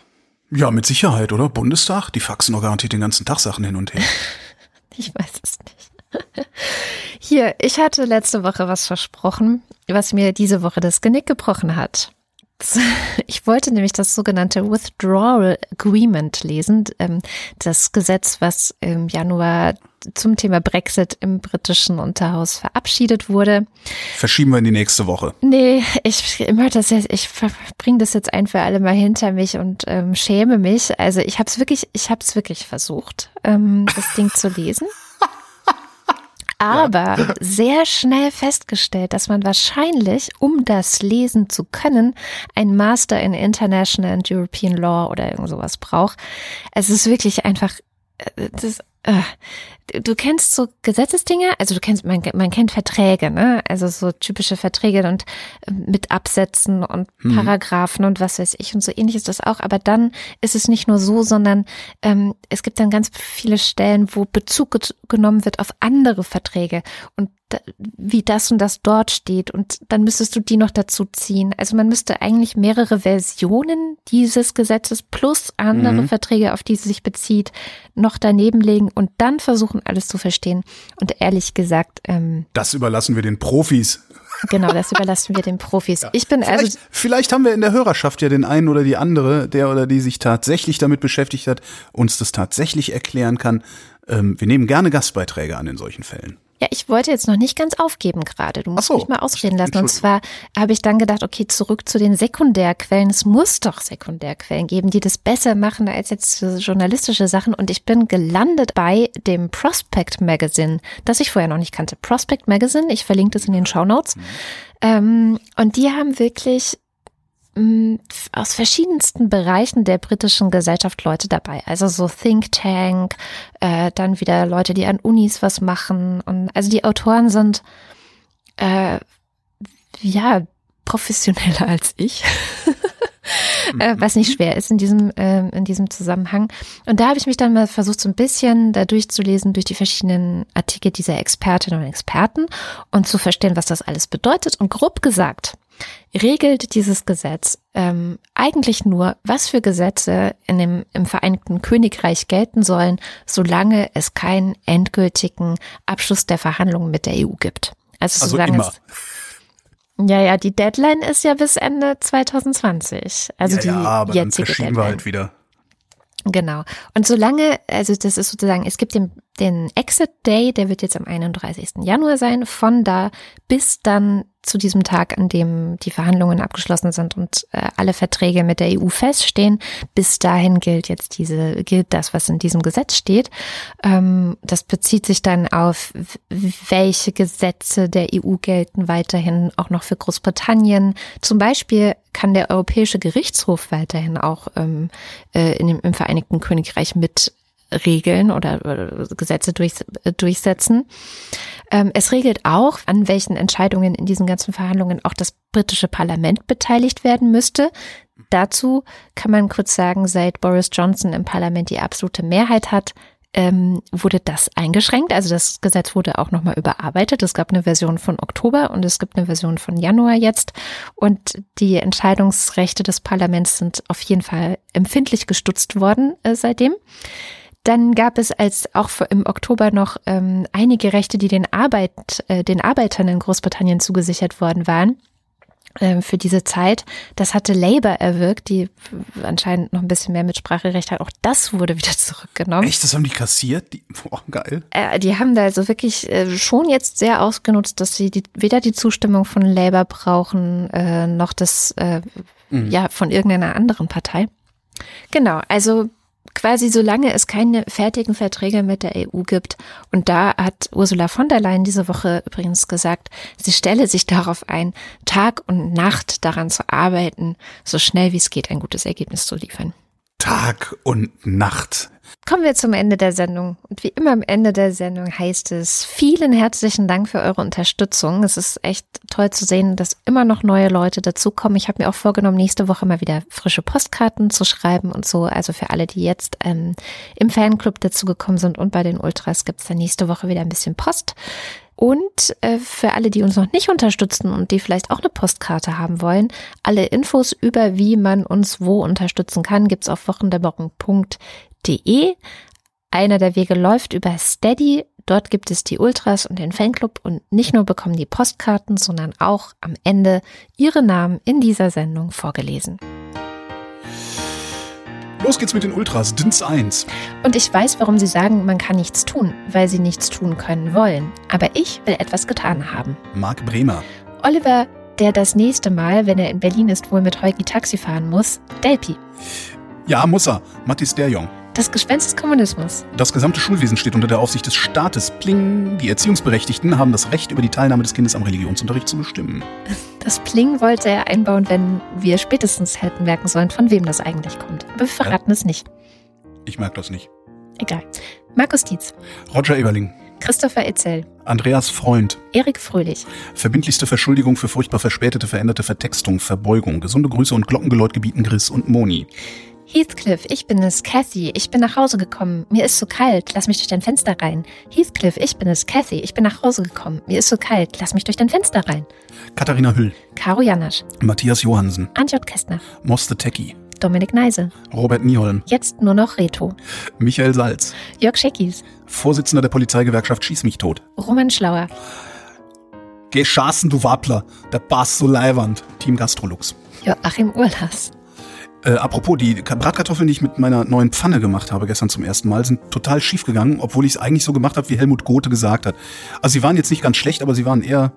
ja, mit Sicherheit, oder? Bundestag? Die faxen doch garantiert den ganzen Tag Sachen hin und her. ich weiß es nicht. Hier, ich hatte letzte Woche was versprochen, was mir diese Woche das Genick gebrochen hat. Ich wollte nämlich das sogenannte Withdrawal Agreement lesen, ähm, das Gesetz, was im Januar zum Thema Brexit im britischen Unterhaus verabschiedet wurde. Verschieben wir in die nächste Woche. Nee, ich das jetzt, ich bringe das jetzt ein für alle mal hinter mich und ähm, schäme mich. Also ich habe es wirklich, ich habe es wirklich versucht, ähm, das Ding zu lesen aber sehr schnell festgestellt, dass man wahrscheinlich, um das lesen zu können, ein Master in International and European Law oder irgend sowas braucht. Es ist wirklich einfach, das, äh, du kennst so Gesetzesdinge, also du kennst, man, man kennt Verträge, ne? Also so typische Verträge und äh, mit Absätzen und mhm. Paragraphen und was weiß ich und so ähnlich ist das auch. Aber dann ist es nicht nur so, sondern ähm, es gibt dann ganz viele Stellen, wo Bezug genommen wird auf andere Verträge und wie das und das dort steht und dann müsstest du die noch dazu ziehen. Also man müsste eigentlich mehrere Versionen dieses Gesetzes plus andere mhm. Verträge, auf die es sich bezieht, noch daneben legen und dann versuchen, alles zu verstehen. Und ehrlich gesagt, ähm, das überlassen wir den Profis. Genau, das überlassen wir den Profis. Ja. Ich bin vielleicht, also. Vielleicht haben wir in der Hörerschaft ja den einen oder die andere, der oder die sich tatsächlich damit beschäftigt hat, uns das tatsächlich erklären kann. Ähm, wir nehmen gerne Gastbeiträge an in solchen Fällen. Ja, ich wollte jetzt noch nicht ganz aufgeben gerade. Du musst so. mich mal ausreden lassen. Und zwar habe ich dann gedacht, okay, zurück zu den Sekundärquellen. Es muss doch Sekundärquellen geben, die das besser machen als jetzt journalistische Sachen. Und ich bin gelandet bei dem Prospect Magazine, das ich vorher noch nicht kannte. Prospect Magazine, ich verlinke das in den Show Notes. Mhm. Ähm, und die haben wirklich aus verschiedensten Bereichen der britischen Gesellschaft Leute dabei. Also so Think Tank, äh, dann wieder Leute, die an Unis was machen. Und also die Autoren sind äh, ja professioneller als ich. äh, was nicht schwer ist in diesem, äh, in diesem Zusammenhang. Und da habe ich mich dann mal versucht, so ein bisschen da durchzulesen durch die verschiedenen Artikel dieser Expertinnen und Experten und zu verstehen, was das alles bedeutet. Und grob gesagt, regelt dieses Gesetz ähm, eigentlich nur, was für Gesetze in dem, im Vereinigten Königreich gelten sollen, solange es keinen endgültigen Abschluss der Verhandlungen mit der EU gibt. Also, also solange immer. es ja, ja, die Deadline ist ja bis Ende 2020. Also ja, die ja, aber jetzige dann verschieben Deadline. wir halt wieder. Genau. Und solange, also das ist sozusagen, es gibt den, den Exit Day, der wird jetzt am 31. Januar sein. Von da bis dann zu diesem Tag, an dem die Verhandlungen abgeschlossen sind und äh, alle Verträge mit der EU feststehen. Bis dahin gilt jetzt diese, gilt das, was in diesem Gesetz steht. Ähm, das bezieht sich dann auf, welche Gesetze der EU gelten weiterhin auch noch für Großbritannien. Zum Beispiel kann der Europäische Gerichtshof weiterhin auch ähm, äh, in dem, im Vereinigten Königreich mit regeln oder, oder Gesetze durch, durchsetzen. Ähm, es regelt auch, an welchen Entscheidungen in diesen ganzen Verhandlungen auch das britische Parlament beteiligt werden müsste. Dazu kann man kurz sagen, seit Boris Johnson im Parlament die absolute Mehrheit hat, ähm, wurde das eingeschränkt. Also das Gesetz wurde auch nochmal überarbeitet. Es gab eine Version von Oktober und es gibt eine Version von Januar jetzt. Und die Entscheidungsrechte des Parlaments sind auf jeden Fall empfindlich gestutzt worden äh, seitdem. Dann gab es als auch im Oktober noch ähm, einige Rechte, die den Arbeit, äh, den Arbeitern in Großbritannien zugesichert worden waren ähm, für diese Zeit. Das hatte Labour erwirkt, die anscheinend noch ein bisschen mehr Mitspracherecht hat. Auch das wurde wieder zurückgenommen. Echt? Das haben die kassiert? Die, boah, geil. Äh, die haben da also wirklich äh, schon jetzt sehr ausgenutzt, dass sie die, weder die Zustimmung von Labour brauchen, äh, noch das äh, mhm. ja von irgendeiner anderen Partei. Genau, also quasi solange es keine fertigen Verträge mit der EU gibt. Und da hat Ursula von der Leyen diese Woche übrigens gesagt, sie stelle sich darauf ein, Tag und Nacht daran zu arbeiten, so schnell wie es geht ein gutes Ergebnis zu liefern. Tag und Nacht. Kommen wir zum Ende der Sendung. Und wie immer am Ende der Sendung heißt es, vielen herzlichen Dank für eure Unterstützung. Es ist echt toll zu sehen, dass immer noch neue Leute dazukommen. Ich habe mir auch vorgenommen, nächste Woche mal wieder frische Postkarten zu schreiben und so. Also für alle, die jetzt ähm, im Fanclub dazugekommen sind und bei den Ultras gibt es dann nächste Woche wieder ein bisschen Post. Und äh, für alle, die uns noch nicht unterstützen und die vielleicht auch eine Postkarte haben wollen, alle Infos über, wie man uns wo unterstützen kann, gibt's auf wochendämmerung.de. Einer der Wege läuft über Steady. Dort gibt es die Ultras und den Fanclub und nicht nur bekommen die Postkarten, sondern auch am Ende ihre Namen in dieser Sendung vorgelesen. Los geht's mit den Ultras, DINS 1. Und ich weiß, warum Sie sagen, man kann nichts tun, weil Sie nichts tun können wollen. Aber ich will etwas getan haben. Marc Bremer. Oliver, der das nächste Mal, wenn er in Berlin ist, wohl mit Heuki Taxi fahren muss, Delpi. Ja, muss er. Mathis Derjong. Das Gespenst des Kommunismus. Das gesamte Schulwesen steht unter der Aufsicht des Staates. Pling. Die Erziehungsberechtigten haben das Recht, über die Teilnahme des Kindes am Religionsunterricht zu bestimmen. Das Pling wollte er einbauen, wenn wir spätestens hätten merken sollen, von wem das eigentlich kommt. Aber wir verraten es nicht. Ich merke das nicht. Egal. Markus Dietz, Roger Eberling. Christopher Etzel, Andreas Freund. Erik Fröhlich, Verbindlichste Verschuldigung für furchtbar verspätete, veränderte Vertextung, Verbeugung. Gesunde Grüße und Glockengeläut gebieten Chris und Moni. Heathcliff, ich bin es, Cathy, ich bin nach Hause gekommen. Mir ist so kalt, lass mich durch dein Fenster rein. Heathcliff, ich bin es, Cathy, ich bin nach Hause gekommen. Mir ist so kalt, lass mich durch dein Fenster rein. Katharina Hüll. Caro Janasch, Matthias Johansen. Antjot Kästner, Moste Tecki. Dominik Neise, Robert Nieholm. jetzt nur noch Reto, Michael Salz. Jörg Scheckis, Vorsitzender der Polizeigewerkschaft Schieß mich tot. Roman Schlauer, Geh schaßen, du Wappler. Der Bass so leiwand. Team Gastrolux. Joachim Urlas, Äh, apropos, die Ka- Bratkartoffeln, die ich mit meiner neuen Pfanne gemacht habe gestern zum ersten Mal, sind total schief gegangen, obwohl ich es eigentlich so gemacht habe, wie Helmut Gothe gesagt hat. Also sie waren jetzt nicht ganz schlecht, aber sie waren eher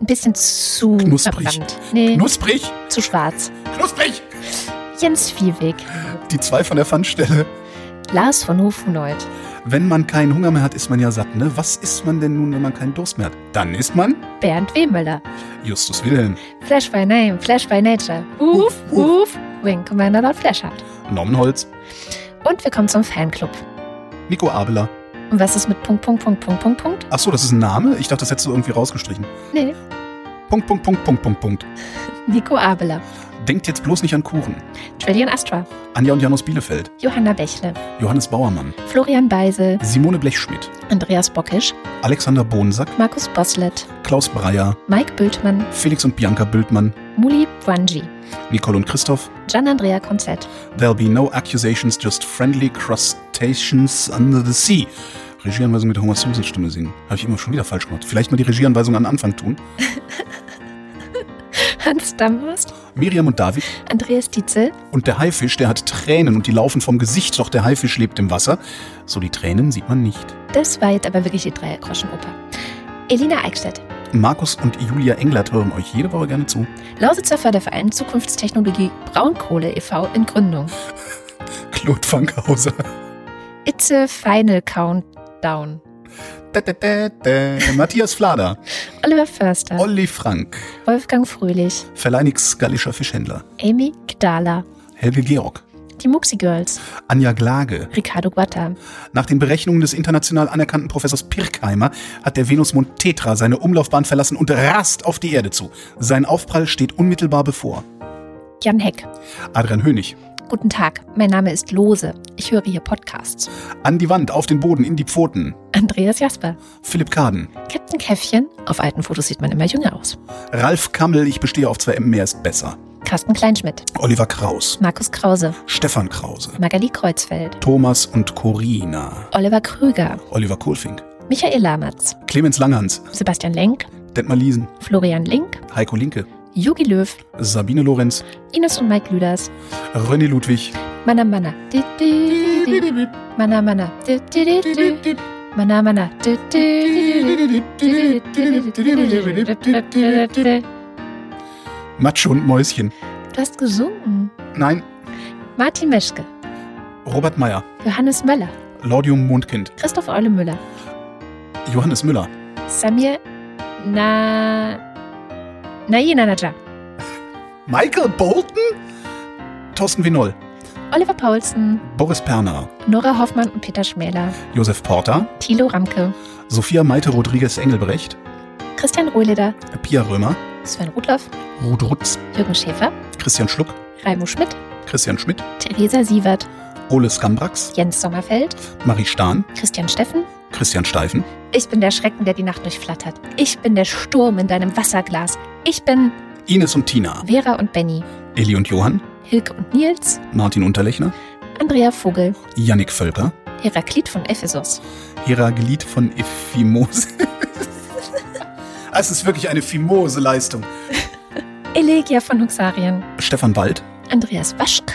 ein bisschen zu Knusprig. Nee, knusprig. zu schwarz. Knusprig! Jens Viehweg, Die zwei von der Pfannstelle. Lars von Hofhunold, Wenn man keinen Hunger mehr hat, ist man ja satt, ne? Was isst man denn nun, wenn man keinen Durst mehr hat? Dann isst man Bernd Wehmüller, Justus Wilhelm, Flash by Name, Flash by Nature, Uf, Uf, Wing Commander Lord Flashheart. Norman Holz, Und wir kommen zum Fanclub. Nico Abeler. Und was ist mit Punkt, Punkt, Punkt, Punkt, Punkt, Punkt? Ach so, das ist ein Name? Ich dachte, das hättest du irgendwie rausgestrichen. Nee, Punkt, Punkt, Punkt, Punkt, Punkt, Punkt. Nico Abeler, Denkt jetzt bloß nicht an Kuchen. Trillion Astra, Anja und Janus Bielefeld, Johanna Bächle, Johannes Bauermann, Florian Beisel, Simone Blechschmidt, Andreas Bockisch, Alexander Bohnsack, Markus Boslett, Klaus Breyer, Mike Bültmann, Felix und Bianca Bültmann, Muli Bwanji, Nicole und Christoph. Gian Andrea Konzett, There'll be no accusations, just friendly crustaceans under the sea. Regieanweisung mit der Homer Simpson Stimme singen. Habe ich immer schon wieder falsch gemacht. Vielleicht mal die Regieanweisung an den Anfang tun. Hans Damhorst, Miriam und David. Andreas Dietzel, Und der Haifisch, der hat Tränen und die laufen vom Gesicht, doch der Haifisch lebt im Wasser. So die Tränen sieht man nicht. das war jetzt aber wirklich die Dreiergroschenoper. Elina Eickstedt, Markus und Julia Englert hören euch jede Woche gerne zu. Lausitzer Förderverein Zukunftstechnologie Braunkohle e.V. in Gründung. Claude Fankhauser. It's a Final Countdown. Da, da, da. Matthias Flader. Oliver Förster, Olli Frank. Wolfgang Fröhlich, Verleinix gallischer Fischhändler. Amy Gdala, Helge Georg. die Muxi Girls, Anja Glage. Ricardo Guatta, Nach den Berechnungen des international anerkannten Professors Pirkheimer hat der Venusmond Tetra seine Umlaufbahn verlassen und rast auf die Erde zu. Sein Aufprall steht unmittelbar bevor. Jan Heck. Adrian Hönig. Guten Tag, mein Name ist Lose. Ich höre hier Podcasts. An die Wand, auf den Boden, in die Pfoten. Andreas Jasper, Philipp Kaden. Captain Käffchen. Auf alten Fotos sieht man immer jünger aus. Ralf Kammel, ich bestehe auf 2M, mehr ist besser. Carsten Kleinschmidt, Oliver Kraus. Markus Krause, Stefan Krause. Magali Kreuzfeld, Thomas und Corina. Oliver Krüger, Oliver Kohlfink. Michael Lamatz, Clemens Langhans. Sebastian Lenk, Detmar Liesen. Florian Link, Heiko Linke. Jogi Löw, Sabine Lorenz. Ines und Mike Lüders, René Ludwig. Mana Mana, Mana Mana. Mana Mana. Matsche und Mäuschen. Du hast gesungen. Nein, Martin Meschke, Robert Meyer. Johannes Möller, Lordium Mondkind. Christoph Eule Müller, Johannes Müller. Samir Na Naina Naja, Michael Bolton? Thorsten Winol. Oliver Paulsen, Boris Perner, Nora Hoffmann und Peter Schmäler, Josef Porter, Thilo Ramke, Sophia Maite Rodriguez Engelbrecht, Christian Rohleder, Pia Römer, Sven Rudloff, Ruth Rutz, Jürgen Schäfer, Christian Schluck, Raimo Schmidt, Christian Schmidt, Theresa Sievert, Ole Skambrax, Jens Sommerfeld, Marie Stahn, Christian Steffen. Christian Steifen, Ich bin der Schrecken, der die Nacht durchflattert. Ich bin der Sturm in deinem Wasserglas. Ich bin Ines und Tina, Vera und Benny, Eli und Johann, Hilke und Nils, Martin Unterlechner, Andrea Vogel, Yannick Völker, Heraklit von Ephesus, Heragelit von Ephimose. es ist wirklich eine fimose Leistung. Elegia von Huxarien, Stefan Wald, Andreas Waschk.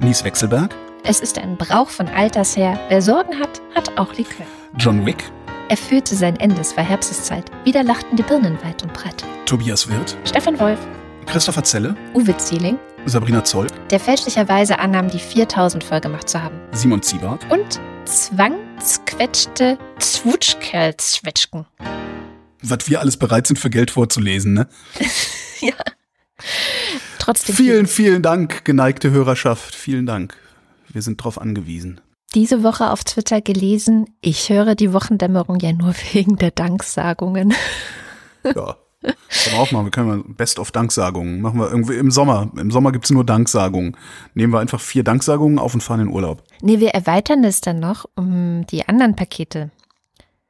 Nies Wechselberg, Es ist ein Brauch von alters her. Wer Sorgen hat, hat auch Likör. John Wick, Er führte sein Ende, es war Herbsteszeit. Wieder lachten die Birnen weit und breit. Tobias Wirth, Stefan Wolf, Christopher Zelle, Uwe Zieling, Sabrina Zoll, der fälschlicherweise annahm, die 4000 voll gemacht zu haben. Simon Ziebart, Und zwangsquetschte Zwutschkerlzwetschgen. was wir alles bereit sind für Geld vorzulesen, ne? Ja. Trotzdem. Vielen, vielen Dank, geneigte Hörerschaft. Vielen Dank. Wir sind drauf angewiesen. Diese Woche auf Twitter gelesen, ich höre die Wochendämmerung ja nur wegen der Danksagungen. Ja. Können wir auch machen. Wir können mal Best of Danksagungen. Machen wir irgendwie im Sommer. Im Sommer gibt's nur Danksagungen. Nehmen wir einfach vier Danksagungen auf und fahren in Urlaub. Nee, wir erweitern das dann noch um die anderen Pakete.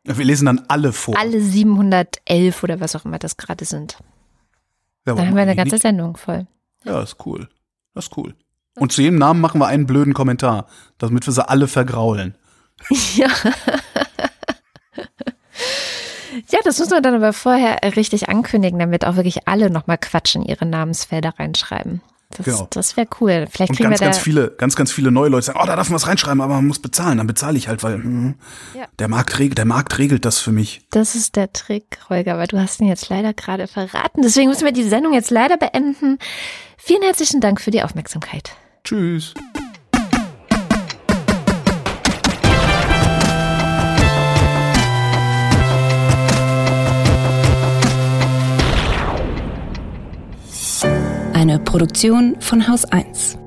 Wir lesen dann alle vor. Alle 711 oder was auch immer das gerade sind. Ja, Dann haben wir eine ganze nicht? Sendung voll. Ja, ist cool. Das ist cool. Und zu jedem Namen machen wir einen blöden Kommentar, damit wir sie alle vergraulen. Ja. Ja, das muss man dann aber vorher richtig ankündigen, damit auch wirklich alle nochmal Quatsch in ihre Namensfelder reinschreiben. Das, Genau. das wäre cool. Vielleicht Und kriegen ganz, wir da. ganz viele, ganz, ganz viele neue Leute sagen, oh, da darf man was reinschreiben, aber man muss bezahlen. Dann bezahle ich halt, weil hm, Ja. der, Markt regelt, der Markt regelt das für mich. Das ist der Trick, Holger, aber du hast ihn jetzt leider gerade verraten. Deswegen müssen wir die Sendung jetzt leider beenden. Vielen herzlichen Dank für die Aufmerksamkeit. Tschüss. Eine Produktion von Haus 1.